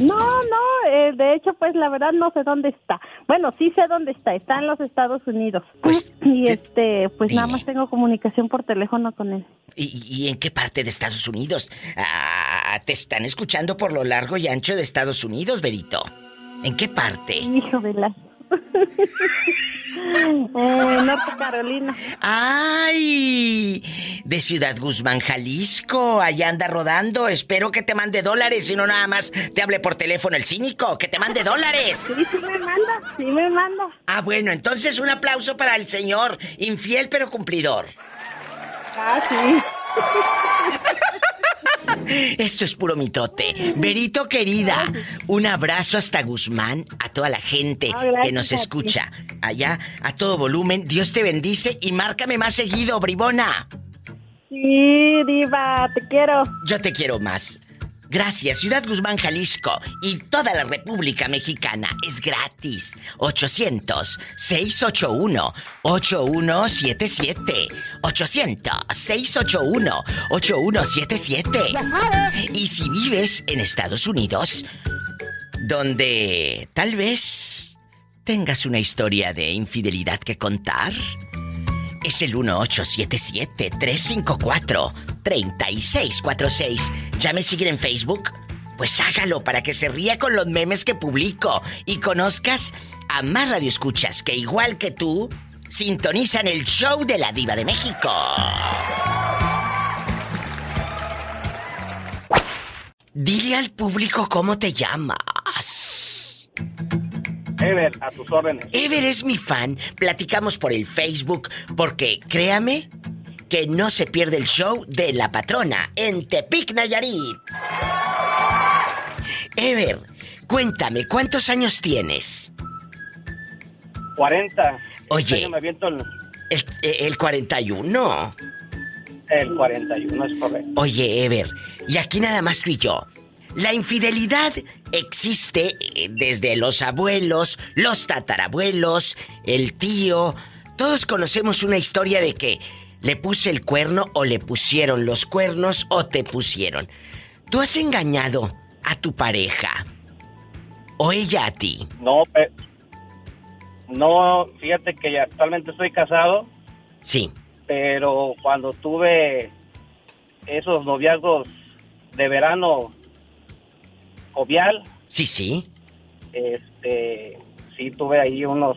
No, no, eh, de hecho, pues la verdad no sé dónde está. Bueno, sí sé dónde está, está en los Estados Unidos. y este, pues nada más tengo comunicación por teléfono con él. ¿Y, y en qué parte de Estados Unidos? Ah, te están escuchando por lo largo y ancho de Estados Unidos, Berito. ¿En qué parte? Hijo de la... eh, Norte Carolina. ¡Ay! De Ciudad Guzmán, Jalisco. Allá anda rodando. Espero que te mande dólares y no nada más te hable por teléfono el cínico. ¡Que te mande dólares! Sí, sí me manda, sí me manda. Ah, bueno, entonces un aplauso para el señor. Infiel pero cumplidor. Ah, sí. Esto es puro mitote. Berito querida, un abrazo hasta Guzmán, a toda la gente que nos escucha. Allá, a todo volumen. Dios te bendice y márcame más seguido, bribona. Sí, diva, te quiero. Yo te quiero más. Gracias, Ciudad Guzmán, Jalisco y toda la República Mexicana. Es gratis. 800-681-8177. 800-681-8177. Y si vives en Estados Unidos, donde tal vez tengas una historia de infidelidad que contar, es el 1877-354-3646. ¿Ya me siguen en Facebook? Pues hágalo para que se ría con los memes que publico y conozcas a más radioescuchas que igual que tú sintonizan el show de la diva de México. Dile al público cómo te llamas. Ever, a tus órdenes. Ever es mi fan. Platicamos por el Facebook porque créame que no se pierde el show de la patrona en Tepic Nayarit. Ever, cuéntame, ¿cuántos años tienes? 40. Oye. Este me aviento el, El, el 41. el 41, es correcto. Oye, Ever, y aquí nada más tú y yo. La infidelidad existe eh, desde los abuelos, los tatarabuelos, el tío. Todos conocemos una historia de que le puse el cuerno o le pusieron los cuernos o te pusieron. ¿Tú has engañado a tu pareja? ¿O ella a ti? No, no, fíjate que actualmente estoy casado, Sí. pero cuando tuve esos noviazgos de verano jovial, Sí, sí. este, sí tuve ahí unos,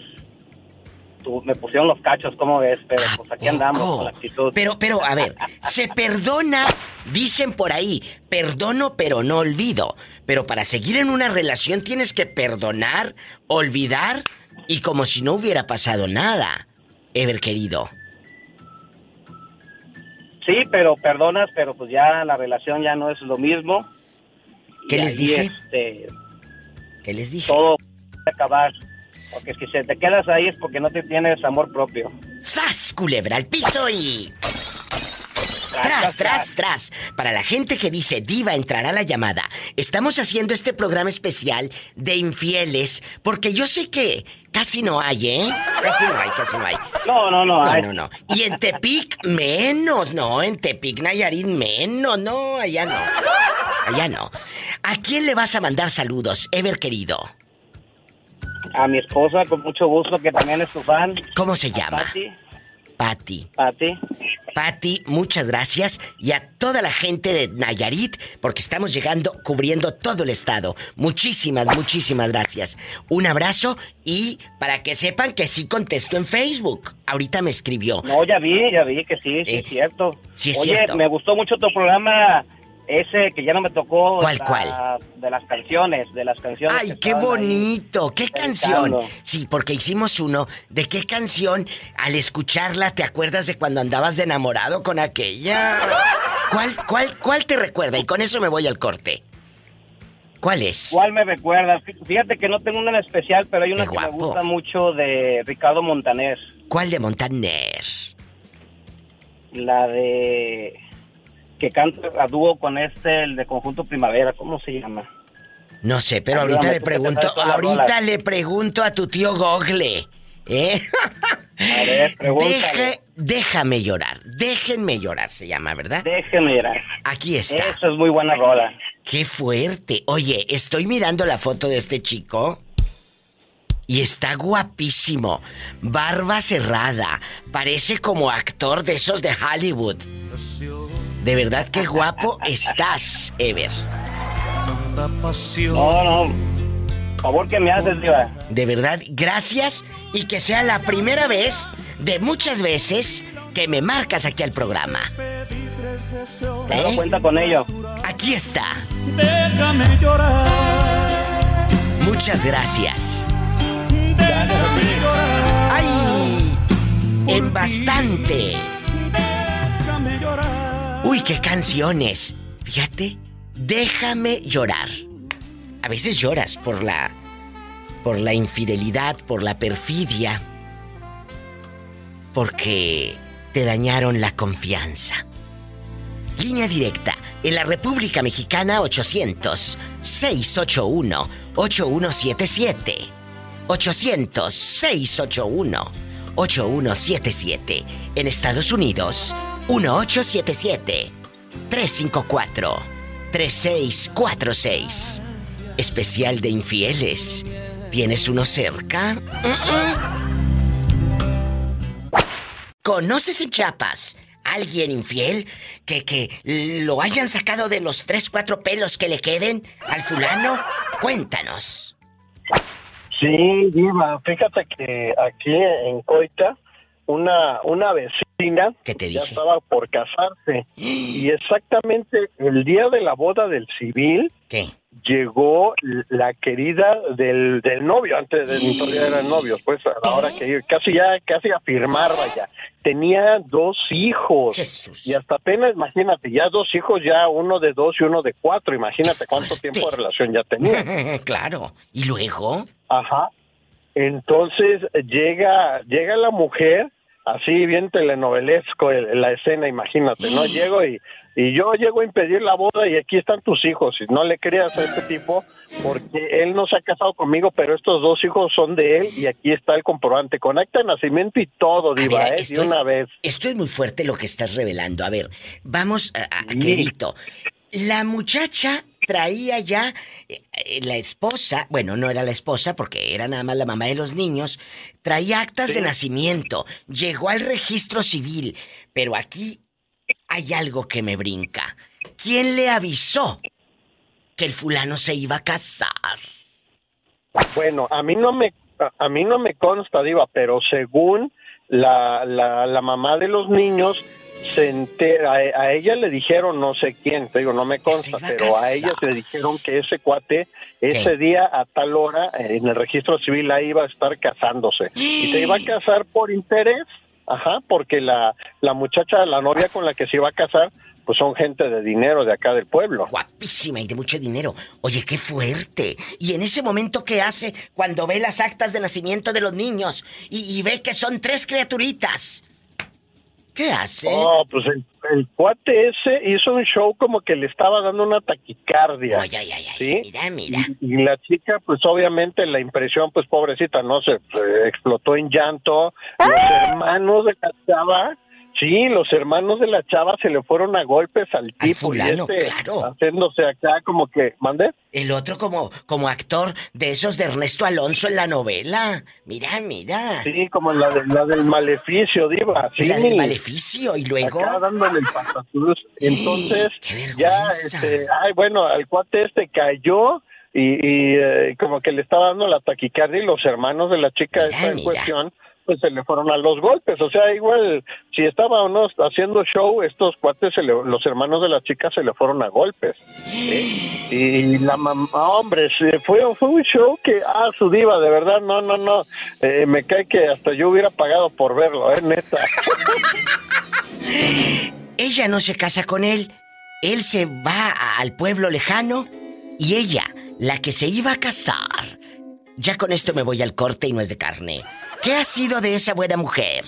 tu- me pusieron los cachos, ¿cómo ves? Pero pues aquí andamos con la actitud. Pero, pero, a ver, se perdona, dicen por ahí, perdono pero no olvido. Pero para seguir en una relación tienes que perdonar, olvidar y como si no hubiera pasado nada. Ever querido. Sí, pero perdonas, pero pues ya la relación ya no es lo mismo. ¿Qué les dije? este, ¿Qué les dije? todo puede acabar. Porque si se te quedas ahí es porque no te tienes amor propio. ¡Sas, culebra al piso y... Tras, tras, tras. Para la gente que dice Diva entrará la llamada, estamos haciendo este programa especial de infieles porque yo sé que casi no hay, ¿eh? Casi no hay, casi no hay. No, no, no. No, hay. no, no. Y en Tepic menos, no, en Tepic Nayarit menos, no, allá no. Allá no. ¿A quién le vas a mandar saludos, Ever querido? A mi esposa, con mucho gusto, que también es tu fan. ¿Cómo se llama? Pati. Patti. Pati. Patti, muchas gracias. Y a toda la gente de Nayarit, porque estamos llegando, cubriendo todo el estado. Muchísimas, muchísimas gracias. Un abrazo y para que sepan que sí contesto en Facebook. Ahorita me escribió. No, ya vi, ya vi que sí, sí es cierto. Eh, sí es Oye, cierto. me gustó mucho tu programa, ese que ya no me tocó. ¿Cuál, la- cuál? De las canciones, de las canciones. ¡Ay, qué bonito! ¿Qué canción? Sí, porque hicimos uno. ¿De qué canción al escucharla te acuerdas de cuando andabas de enamorado con aquella? ¿Cuál, cuál, cuál te recuerda? Y con eso me voy al corte. ¿Cuál es? ¿Cuál me recuerda? Fí- Fíjate que no tengo una en especial, pero hay una Qué que me gusta mucho de Ricardo Montaner. ¿Cuál de Montaner? La de... que canta a dúo con este, el de Conjunto Primavera, ¿cómo se llama? No sé, pero Ayúdame, ahorita le pregunto, ahorita le pregunto a tu tío Gogle. ¿Eh? A ver. Deje- déjame llorar. Déjenme llorar se llama, ¿verdad? Déjeme llorar. Aquí está. Eso es muy buena rola. Qué fuerte. Oye, estoy mirando la foto de este chico. Y está guapísimo. Barba cerrada. Parece como actor de esos de Hollywood. De verdad qué guapo estás, Ever. No, no. Favor que me haces, Diva. De verdad, gracias y que sea la primera vez de muchas veces que me marcas aquí al programa. Claro, ¿Eh? cuenta con ello. Aquí está. Déjame llorar. Muchas gracias. ¡Ay! En bastante. Uy, qué canciones. Fíjate, déjame llorar. A veces lloras por la por la infidelidad, por la perfidia, porque te dañaron la confianza. Línea directa en la República Mexicana 800 681 8177. 800 681 8177. En Estados Unidos 1877 354 3646. Especial de infieles. ¿Tienes uno cerca? ¿Conoces en Chiapas alguien infiel que, que lo hayan sacado de los tres, cuatro pelos que le queden al fulano? Cuéntanos. Sí, Diva, fíjate que aquí en Coita, una, una vecina ya estaba por casarse y exactamente el día de la boda del civil llegó la querida del, del novio, antes de todavía eran novios, pues ahora que casi ya, casi a firmar, vaya. Tenía dos hijos y hasta apenas, imagínate, ya dos hijos, ya uno de dos y uno de cuatro, imagínate cuánto tiempo de relación ya tenía. claro. ¿Y luego? Ajá. Entonces llega llega la mujer, así bien telenovelesco el- la escena, imagínate, ¿no? Llego y, y yo llego a impedir la boda y aquí están tus hijos. Y no le creas a este tipo porque él no se ha casado conmigo, pero estos dos hijos son de él y aquí está el comprobante con acta de nacimiento y todo, diva, Mira, ¿eh? De una es- vez. Esto es muy fuerte lo que estás revelando. A ver, vamos a, a-. La muchacha traía ya eh, eh, la esposa, bueno, no era la esposa porque era nada más la mamá de los niños, traía actas de nacimiento, llegó al registro civil, pero aquí hay algo que me brinca. ¿Quién le avisó que el fulano se iba a casar? Bueno, a mí no me a mí no me consta, Diva, pero según la, la, la mamá de los niños, se entera, a, ella le dijeron, no sé quién, te digo, no me consta, pero a ella le dijeron que ese cuate, ese día a tal hora, en el registro civil, ahí iba a estar casándose. Y se iba a casar por interés, ajá, porque la, la muchacha, la novia con la que se iba a casar, pues son gente de dinero de acá del pueblo. Guapísima y de mucho dinero. Oye, qué fuerte. Y en ese momento, ¿qué hace cuando ve las actas de nacimiento de los niños y, y ve que son tres criaturitas? ¿Qué hace? Oh, pues el, cuate ese hizo un show como que le estaba dando una taquicardia. Ay, ay, ay, ¿sí? mira, mira. Y, la chica, pues obviamente la impresión, pues pobrecita, no se explotó en llanto. Los hermanos de la chava Sí, los hermanos de la chava se le fueron a golpes al tipo y este, claro. haciéndose acá como que, ¿mande? El otro como como actor de esos de Ernesto Alonso en la novela. Mira, mira. Sí, como la, de, la del maleficio, diva. Sí. La del maleficio y luego acá dándole el patatús. Entonces, ya este, ay, bueno, al cuate este cayó y, y eh, como que le estaba dando la taquicardia y los hermanos de la chica esta en cuestión pues se le fueron a los golpes. O sea, igual, si estaba o no haciendo show, estos cuates, se los hermanos de la chica se le fueron a golpes. Y la mamá, hombre, fue, fue un show que, ah, su diva, de verdad, no, no, no. Eh, me cae que hasta yo hubiera pagado por verlo, ¿eh? Neta. Ella no se casa con él, él se va al pueblo lejano y ella, la que se iba a casar. Ya con esto me voy al corte y no es de carne. ¿Qué ha sido de esa buena mujer?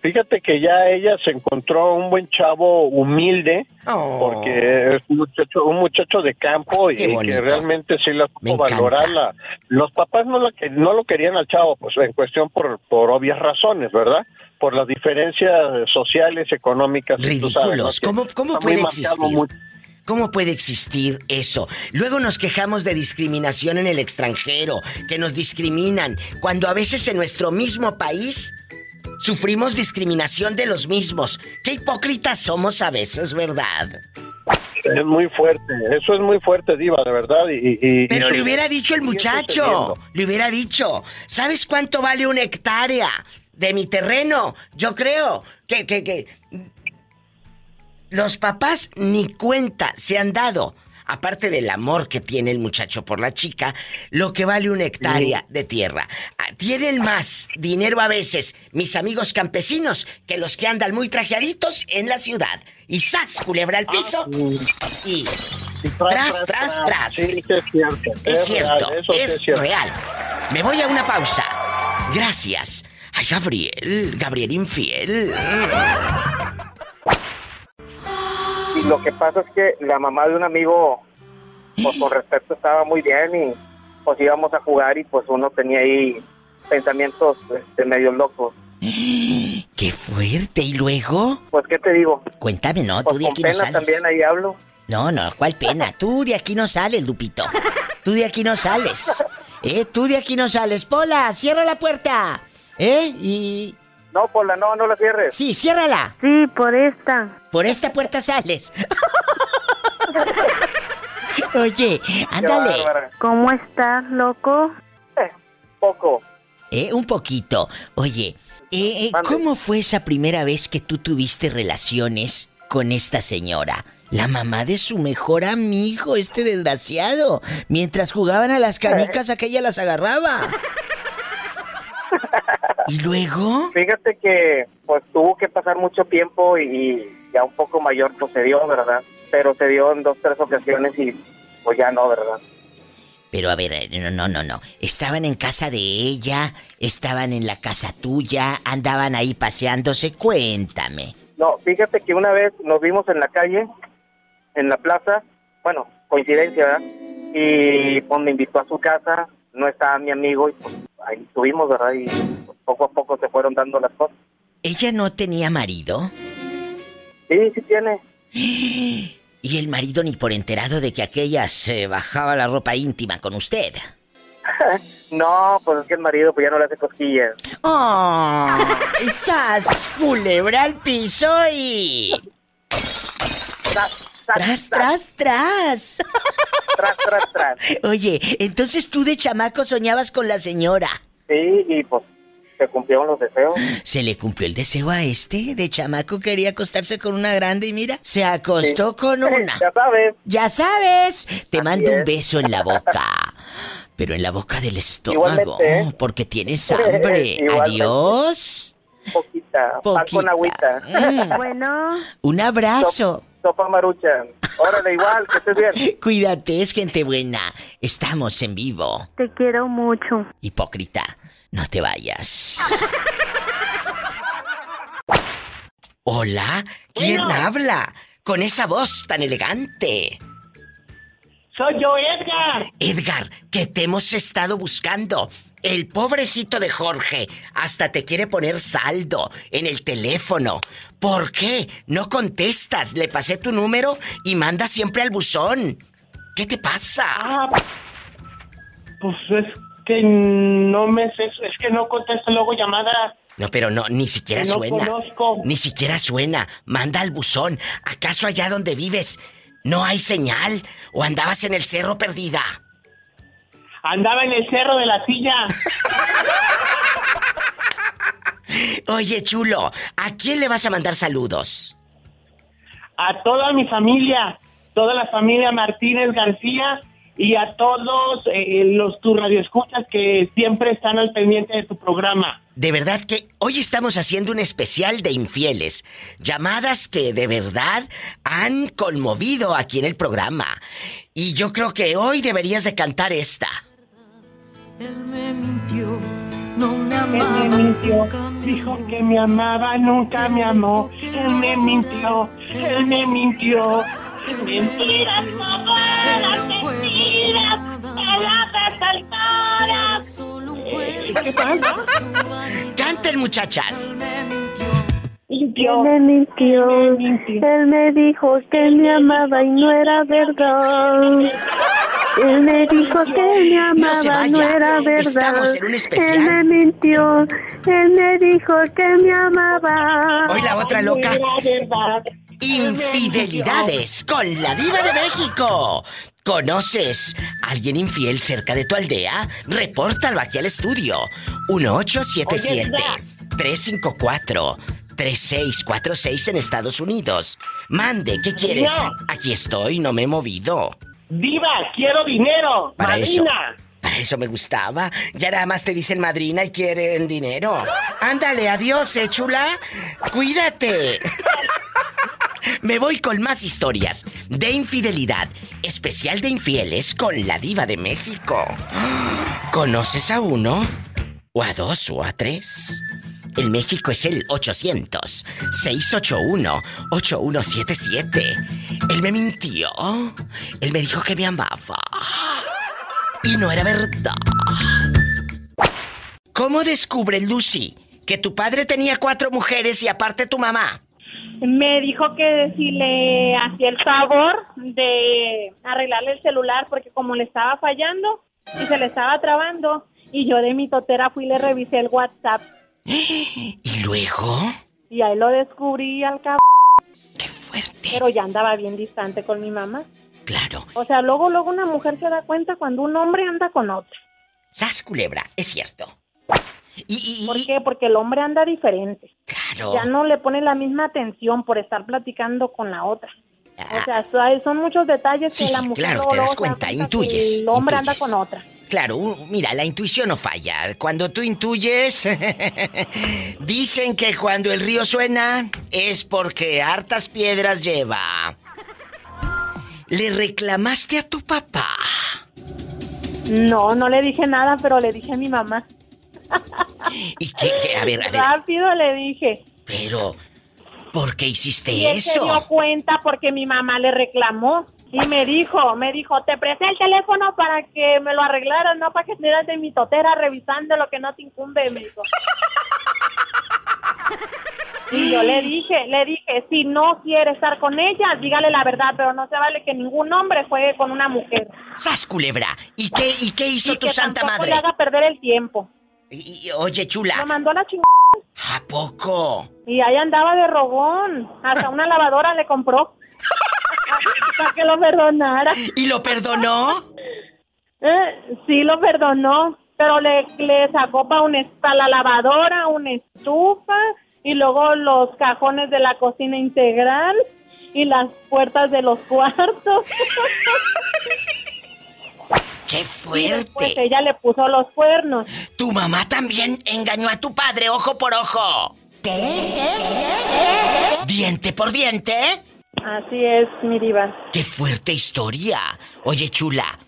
Fíjate que ya ella se encontró un buen chavo humilde, Oh. porque es un muchacho, un muchacho de campo y, Qué que realmente sí la supo valorarla. Los papás no lo, que, no lo querían al chavo, pues en cuestión por, por obvias razones, ¿verdad? Por las diferencias sociales, económicas. tú sabes, ¿no? Ridículos. ¿Cómo, cómo puede existir? ¿Cómo puede existir eso? Luego nos quejamos de discriminación en el extranjero, que nos discriminan, cuando a veces en nuestro mismo país sufrimos discriminación de los mismos. Qué hipócritas somos a veces, ¿verdad? Es muy fuerte, eso es muy fuerte, Diva, de verdad. Y, y- Pero y- le hubiera dicho el muchacho, le hubiera dicho, ¿sabes cuánto vale una hectárea de mi terreno? Yo creo que, que, que los papás ni cuenta se han dado, aparte del amor que tiene el muchacho por la chica, lo que vale una hectárea de tierra. Ah, Tienen más dinero a veces mis amigos campesinos que los que andan muy trajeaditos en la ciudad. Y ¡zas! culebra al piso. Y tras, tras, tras. Sí, es cierto. Es cierto, es real. Me voy a una pausa. Gracias. Ay, Gabriel, Gabriel infiel. Lo que pasa es que la mamá de un amigo, pues con respecto estaba muy bien y pues íbamos a jugar y pues uno tenía ahí pensamientos este, medio locos. Qué fuerte. ¿Y luego? Pues, ¿qué te digo? Cuéntame, ¿no? Tú Pues de con aquí no pena sales. también ahí hablo. No, no, ¿cuál pena? Tú de aquí no sales, Lupito. Tú de aquí no sales. ¿Eh? Tú de aquí no sales. Pola, cierra la puerta. ¿Eh? Y... No, Pola, no, no la cierres. Sí, ciérrala. Sí, por esta. Por esta puerta sales. Oye, ándale. ¿Cómo estás, loco? poco. ¿Eh? Un poquito. Oye, eh, eh, ¿cómo fue esa primera vez que tú tuviste relaciones con esta señora? La mamá de su mejor amigo, este desgraciado. Mientras jugaban a las canicas, aquella las agarraba. ¿Y luego? Fíjate que pues tuvo que pasar mucho tiempo y, ya un poco mayor pues se dio, ¿verdad? Pero se dio en dos, tres ocasiones y pues ya no, ¿verdad? Pero a ver, eh, no, no, no, no. Estaban en casa de ella, estaban en la casa tuya, andaban ahí paseándose. Cuéntame. No, fíjate que una vez nos vimos en la calle, en la plaza, bueno, coincidencia, ¿verdad? Y pues me invitó a su casa, no estaba mi amigo y pues ahí estuvimos, ¿verdad? Y pues, poco a poco se fueron dando las cosas. ¿Ella no tenía marido? Sí, sí tiene. Y el marido ni por enterado de que aquella se bajaba la ropa íntima con usted. no, pues es que el marido pues ya no le hace cosquillas. ¡Oh! ¡Sas! Culebra al piso y. ¡Tras, tras, tras! Tras, tras, tras. Oye, entonces tú de chamaco soñabas con la señora. Sí, y pues se cumplieron los deseos. ¿Se le cumplió el deseo a este? De chamaco quería acostarse con una grande y mira, se acostó con una. ya sabes. Ya sabes. Te mando un beso en la boca. Pero en la boca del estómago, ¿eh? porque tienes hambre. Adiós. Poquita, pan con agüita. Mm. Bueno. Un abrazo. Sopa marucha. Órale, igual, que estés bien. Cuídate, es gente buena. Estamos en vivo. Te quiero mucho. Hipócrita, no te vayas. Hola, ¿quién Bueno. habla? Con esa voz tan elegante. Soy yo, Edgar. Edgar, que te hemos estado buscando. El pobrecito de Jorge hasta te quiere poner saldo en el teléfono. ¿Por qué? No contestas. Le pasé tu número y manda siempre al buzón. ¿Qué te pasa? Ah, pues es que no me sé, es que no contesto luego llamadas. No, pero no, ni siquiera no suena. conozco. Ni siquiera suena. Manda al buzón. ¿Acaso allá donde vives no hay señal? ¿O andabas en el cerro perdida? Andaba en el cerro de la silla. Oye, chulo, ¿a quién le vas a mandar saludos? A toda mi familia, toda la familia Martínez García y a todos eh, los tu radioescuchas que siempre están al pendiente de tu programa. De verdad que hoy estamos haciendo un especial de infieles. Llamadas que de verdad han conmovido aquí en el programa. Y yo creo que hoy deberías de cantar esta. Él me mintió, no me amaba. Él me mintió, dijo que me amaba, nunca me amó. Él me mintió, él me mintió. Mentiras, todas mentiras, palabras saltadas. ¿Qué? Canten, muchachas. Él me mintió. Él me dijo que me amaba y no era verdad. Él me dijo que me amaba, no, vaya. era verdad. Estamos en un especial. Él me mintió. Él me dijo que me amaba. Hoy la otra loca. Infidelidades con la diva de México. ¿Conoces a alguien infiel cerca de tu aldea? Repórtalo aquí al estudio. 1877-354-3646 en Estados Unidos. Mande, ¿qué quieres? No. Aquí estoy, no me he movido. Diva, quiero dinero. Para eso. Madrina. Para eso me gustaba. Ya nada más te dicen madrina y quieren dinero. Ándale, adiós, eh, chula. Cuídate. Me voy con más historias de infidelidad, especial de infieles con la diva de México. ¿Conoces a uno? ¿O a dos o a tres? El México es el 800-681-8177. Él me mintió. Él me dijo que me amaba. Y no era verdad. ¿Cómo descubre Lucy que tu padre tenía cuatro mujeres y aparte tu mamá? Me dijo que si le hacía el favor de arreglarle el celular porque como le estaba fallando y se le estaba trabando y yo de mi totera fui y le revisé el WhatsApp ¿Y luego? y ahí lo descubrí al cabo. ¡Qué fuerte! Pero ya andaba bien distante con mi mamá. Claro. O sea, luego, luego una mujer se da cuenta cuando un hombre anda con otro. ¡Sas, culebra! Es cierto. Y, ¿Por qué? Porque el hombre anda diferente. Claro. Ya no le pone la misma atención por estar platicando con la otra. O sea, so- son muchos detalles Sí, que la sí, mujer claro, luego, te das cuenta, intuyes, El hombre anda intuyes. con otra. Claro, mira, la intuición no falla. Cuando tú intuyes, dicen que cuando el río suena es porque hartas piedras lleva. ¿Le reclamaste a tu papá? No, no le dije nada, pero le dije a mi mamá. ¿Y qué? qué? A ver, a ver. Rápido le dije. Pero, ¿por qué hiciste Y él se eso? dio cuenta porque mi mamá le reclamó. Y me dijo, me dijo, te presté el teléfono para que me lo arreglaras, no para que estuvieras de mi totera revisando lo que no te incumbe, me dijo. Y yo le dije, le dije, si no quiere estar con ella, dígale la verdad, pero no se vale que ningún hombre juegue con una mujer. ¡Sas, culebra! ¿Y qué, y qué hizo tu santa madre? le haga perder el tiempo. Y, oye, chula. Lo mandó a la chingada. ¿A poco? Y ahí andaba de rogón. Hasta una lavadora le compró. para que lo perdonara. ¿Y lo perdonó? Eh, sí, lo perdonó. Pero le, le sacó para, un, para la lavadora, una estufa y luego los cajones de la cocina integral y las puertas de los cuartos. ¡Qué fuerte! pues ella le puso los cuernos. Tu mamá también engañó a tu padre ojo por ojo. ¿Qué? ¿Diente por diente? Así es, mi diva. ¡Qué fuerte historia! Oye, chula,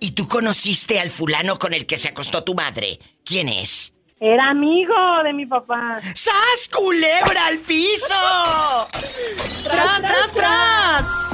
¿y tú conociste al fulano con el que se acostó tu madre? ¿Quién es? Era amigo de mi papá. ¡Sas, culebra al piso! ¡Tras, tras, tras!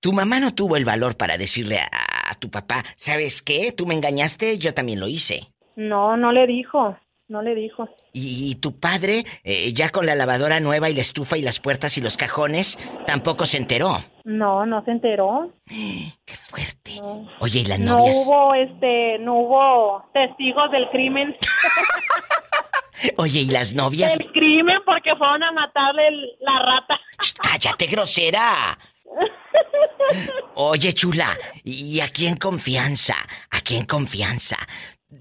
Tu mamá no tuvo el valor para decirle a, tu papá, ¿sabes qué? Tú me engañaste, yo también lo hice. No, no le dijo, no le dijo. ¿Y, tu padre, eh, ya con la lavadora nueva y la estufa y las puertas y los cajones, tampoco se enteró? No, no se enteró. ¡Qué fuerte! Oye, ¿y las novias? No hubo, este, no hubo testigos del crimen. Oye, ¿y las novias? Del crimen porque fueron a matarle la rata. ¡Cállate, grosera! Oye, chula, ¿y aquí en confianza? Aquí en confianza.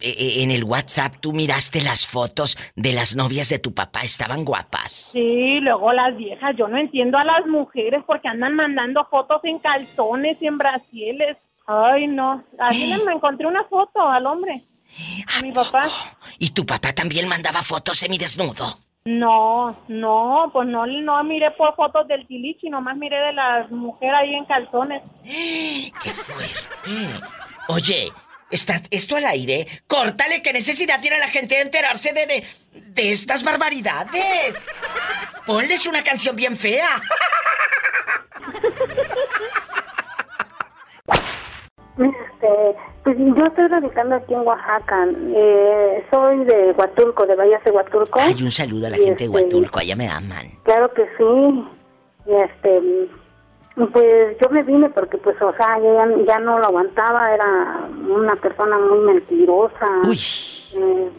E, e, en el WhatsApp tú miraste las fotos de las novias de tu papá, estaban guapas. Sí, luego las viejas, yo no entiendo a las mujeres porque andan mandando fotos en calzones y en brasieles. Ay, no. Así me encontré una foto al hombre. A mi papá. ¿Y tu papá también mandaba fotos semidesnudo? No, no, pues no, no miré por fotos del tilichi, nomás miré de las mujeres ahí en calzones. ¡Qué fuerte! Oye, ¿está esto al aire? Córtale, ¿qué necesidad tiene la gente de enterarse de, de, de estas barbaridades? Ponles una canción bien fea. Este, pues yo estoy radicando aquí en Oaxaca. Eh, soy de Huatulco, de Vallas de Huatulco. Hay un saludo a la gente de este, Huatulco, allá me aman. Claro que sí. Y este, pues yo me vine porque, pues, o sea, ya, ya no lo aguantaba. Era una persona muy mentirosa. Uy. Eh,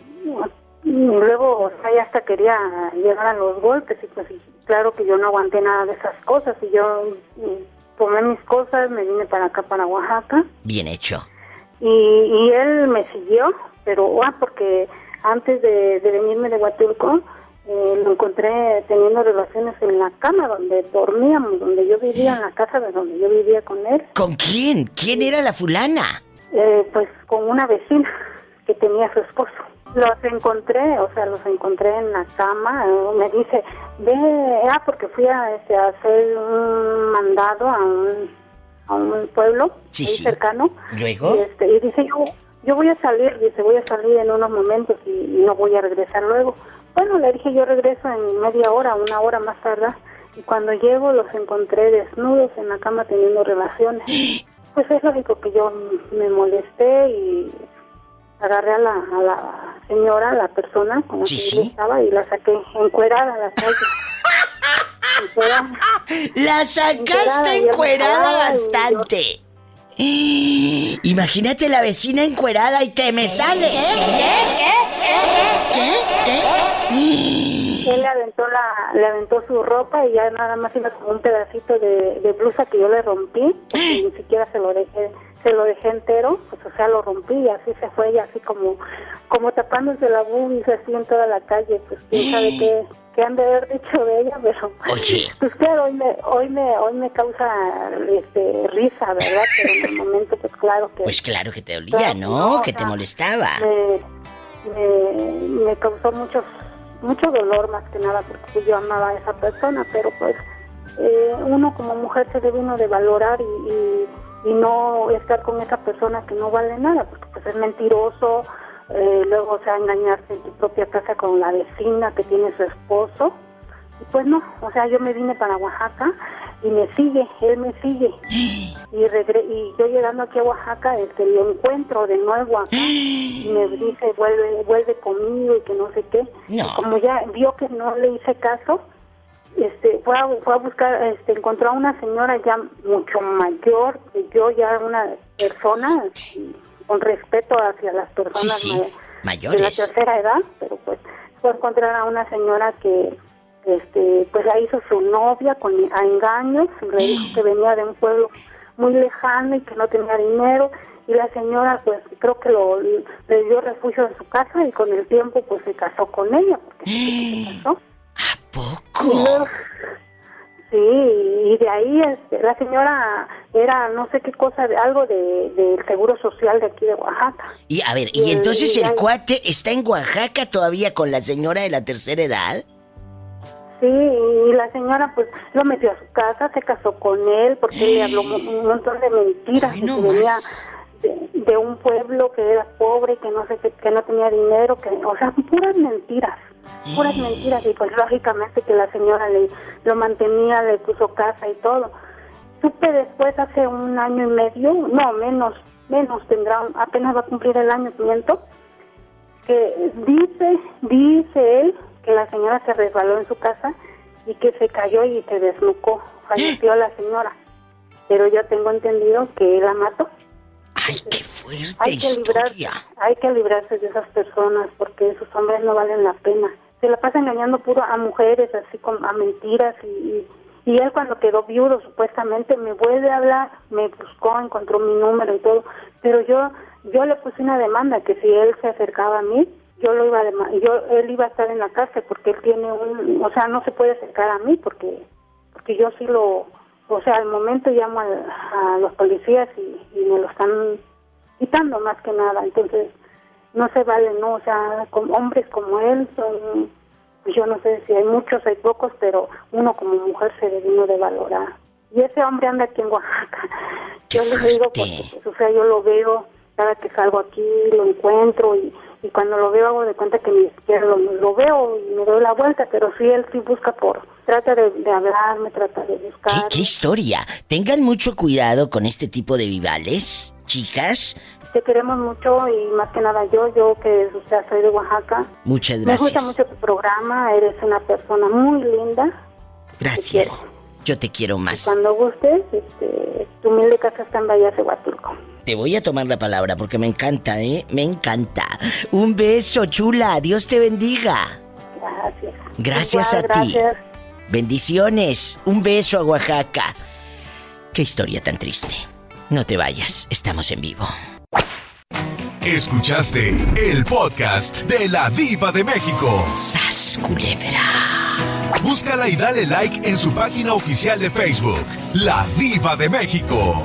y luego, o sea, ya hasta quería llegar a los golpes. Y pues, claro que yo no aguanté nada de esas cosas. Y yo tomé mis cosas, me vine para acá, para Oaxaca. Bien hecho. Y, él me siguió, pero ah, porque antes de, venirme de Huatulco, eh, lo encontré teniendo relaciones en la cama donde dormíamos, donde yo vivía, en la casa de donde yo vivía con él. ¿Con quién? ¿Quién era la fulana? Eh, pues con una vecina que tenía su esposo. Los encontré, o sea, los encontré en la cama. Me dice, ve, ah, porque fui a, este, hacer un mandado a un, a un pueblo muy cercano. ¿Luego? Y, este, y dice, yo, yo voy a salir, dice, voy a salir en unos momentos y, no voy a regresar luego. Bueno, le dije, yo regreso en media hora, una hora más tarde. Y cuando llego los encontré desnudos en la cama teniendo relaciones. Pues es lógico que yo me molesté y agarré a la, a la señora, a la persona con la que estaba y la saqué encuerada a la calle. la sacaste encuerada, bastante. Imagínate la vecina encuerada y te me sales. ¿Qué? ¿Qué? ¿Qué? ¿Qué? Él le aventó, la, le aventó su ropa y ya nada más iba con un pedacito de, de blusa que yo le rompí. Y ni siquiera se lo dejé se lo dejé entero, pues o sea, lo rompí y así se fue y así como como tapándose la bubis así en toda la calle, pues quién sabe qué, qué han de haber dicho de ella, pero pues claro, hoy me, hoy me, hoy me causa este, risa, ¿verdad? Pero en el momento pues claro que... Pues claro que te olía, ¿no? que te molestaba. Me, me, causó mucho, mucho dolor más que nada porque yo amaba a esa persona, pero pues eh, uno como mujer se debe uno de valorar y y no estar con esa persona que no vale nada, porque pues es mentiroso, eh, luego o sea engañarse en tu propia casa con la vecina que tiene su esposo. Y pues no, o sea, yo me vine para Oaxaca y me sigue, él me sigue. Y, regre y yo llegando aquí a Oaxaca, este, lo encuentro de nuevo acá. Y me dice, vuelve, vuelve conmigo y que no sé qué. Como ya vio que no le hice caso, este, fue a, fue a buscar, este, encontró a una señora ya mucho mayor que yo, ya una persona con respeto hacia las personas mayores de la tercera edad, pero pues fue a encontrar a una señora que este pues la hizo su novia con a engaños, le dijo que venía de un pueblo muy lejano y que no tenía dinero y la señora pues creo que lo le dio refugio en su casa y con el tiempo pues se casó con ella porque se casó. ¿A poco? Sí, y de ahí este, la señora era no sé qué cosa, de, algo del de, Seguro Social de aquí de Oaxaca. Y a ver, ¿y, entonces el, cuate está en Oaxaca todavía con la señora de la tercera edad? Sí, y la señora pues lo metió a su casa, se casó con él porque le habló un montón de mentiras, que venía de, un pueblo que era pobre, que no sé que no tenía dinero, que o sea, puras mentiras puras mentiras y pues lógicamente que la señora le lo mantenía, le puso casa y todo. Supe después hace un año y medio, no menos, menos tendrá, apenas va a cumplir el año, miento, que dice, dice él que la señora se resbaló en su casa y que se cayó y se desnucó, falleció la señora. Pero yo tengo entendido que él la mató. ¡Ay, qué fuerte hay que, librarse, hay que librarse de esas personas porque esos hombres no valen la pena. Se la pasa engañando puro a mujeres, así como a mentiras y, y él cuando quedó viudo supuestamente me vuelve a hablar, me buscó, encontró mi número y todo, pero yo yo le puse una demanda que si él se acercaba a mí, yo lo iba a yo él iba a estar en la cárcel porque él tiene un, o sea, no se puede acercar a mí porque porque yo sí lo o sea, al momento llamo a, los policías y, me lo están quitando más que nada. Entonces, no se vale, ¿no? O sea, con hombres como él son, pues yo no sé si hay muchos, hay pocos, pero uno como mujer se debe de valorar. Y ese hombre anda aquí en Oaxaca. Yo le digo porque, pues, o sea, yo lo veo cada que salgo aquí, lo encuentro y, y cuando lo veo hago de cuenta que ni siquiera lo, veo y me doy la vuelta, pero sí, él sí busca por, trata de, de hablarme, trata de buscar. ¿Qué, historia? Tengan mucho cuidado con este tipo de vivales, chicas. Te queremos mucho y más que nada yo, yo que soy de Oaxaca. Muchas gracias. Me gusta mucho tu programa, eres una persona muy linda. Gracias. Yo te quiero más. cuando gustes, este, tu humilde casa está en Bahía de Huatulco. Te voy a tomar la palabra porque me encanta, ¿eh? Me encanta. Un beso, chula. Dios te bendiga. Gracias. Gracias a ti. Bendiciones. Un beso a Oaxaca. Qué historia tan triste. No te vayas, estamos en vivo. Escuchaste el podcast de la Diva de México. ¡Sas, Búscala y dale like en su página oficial de Facebook, La Diva de México.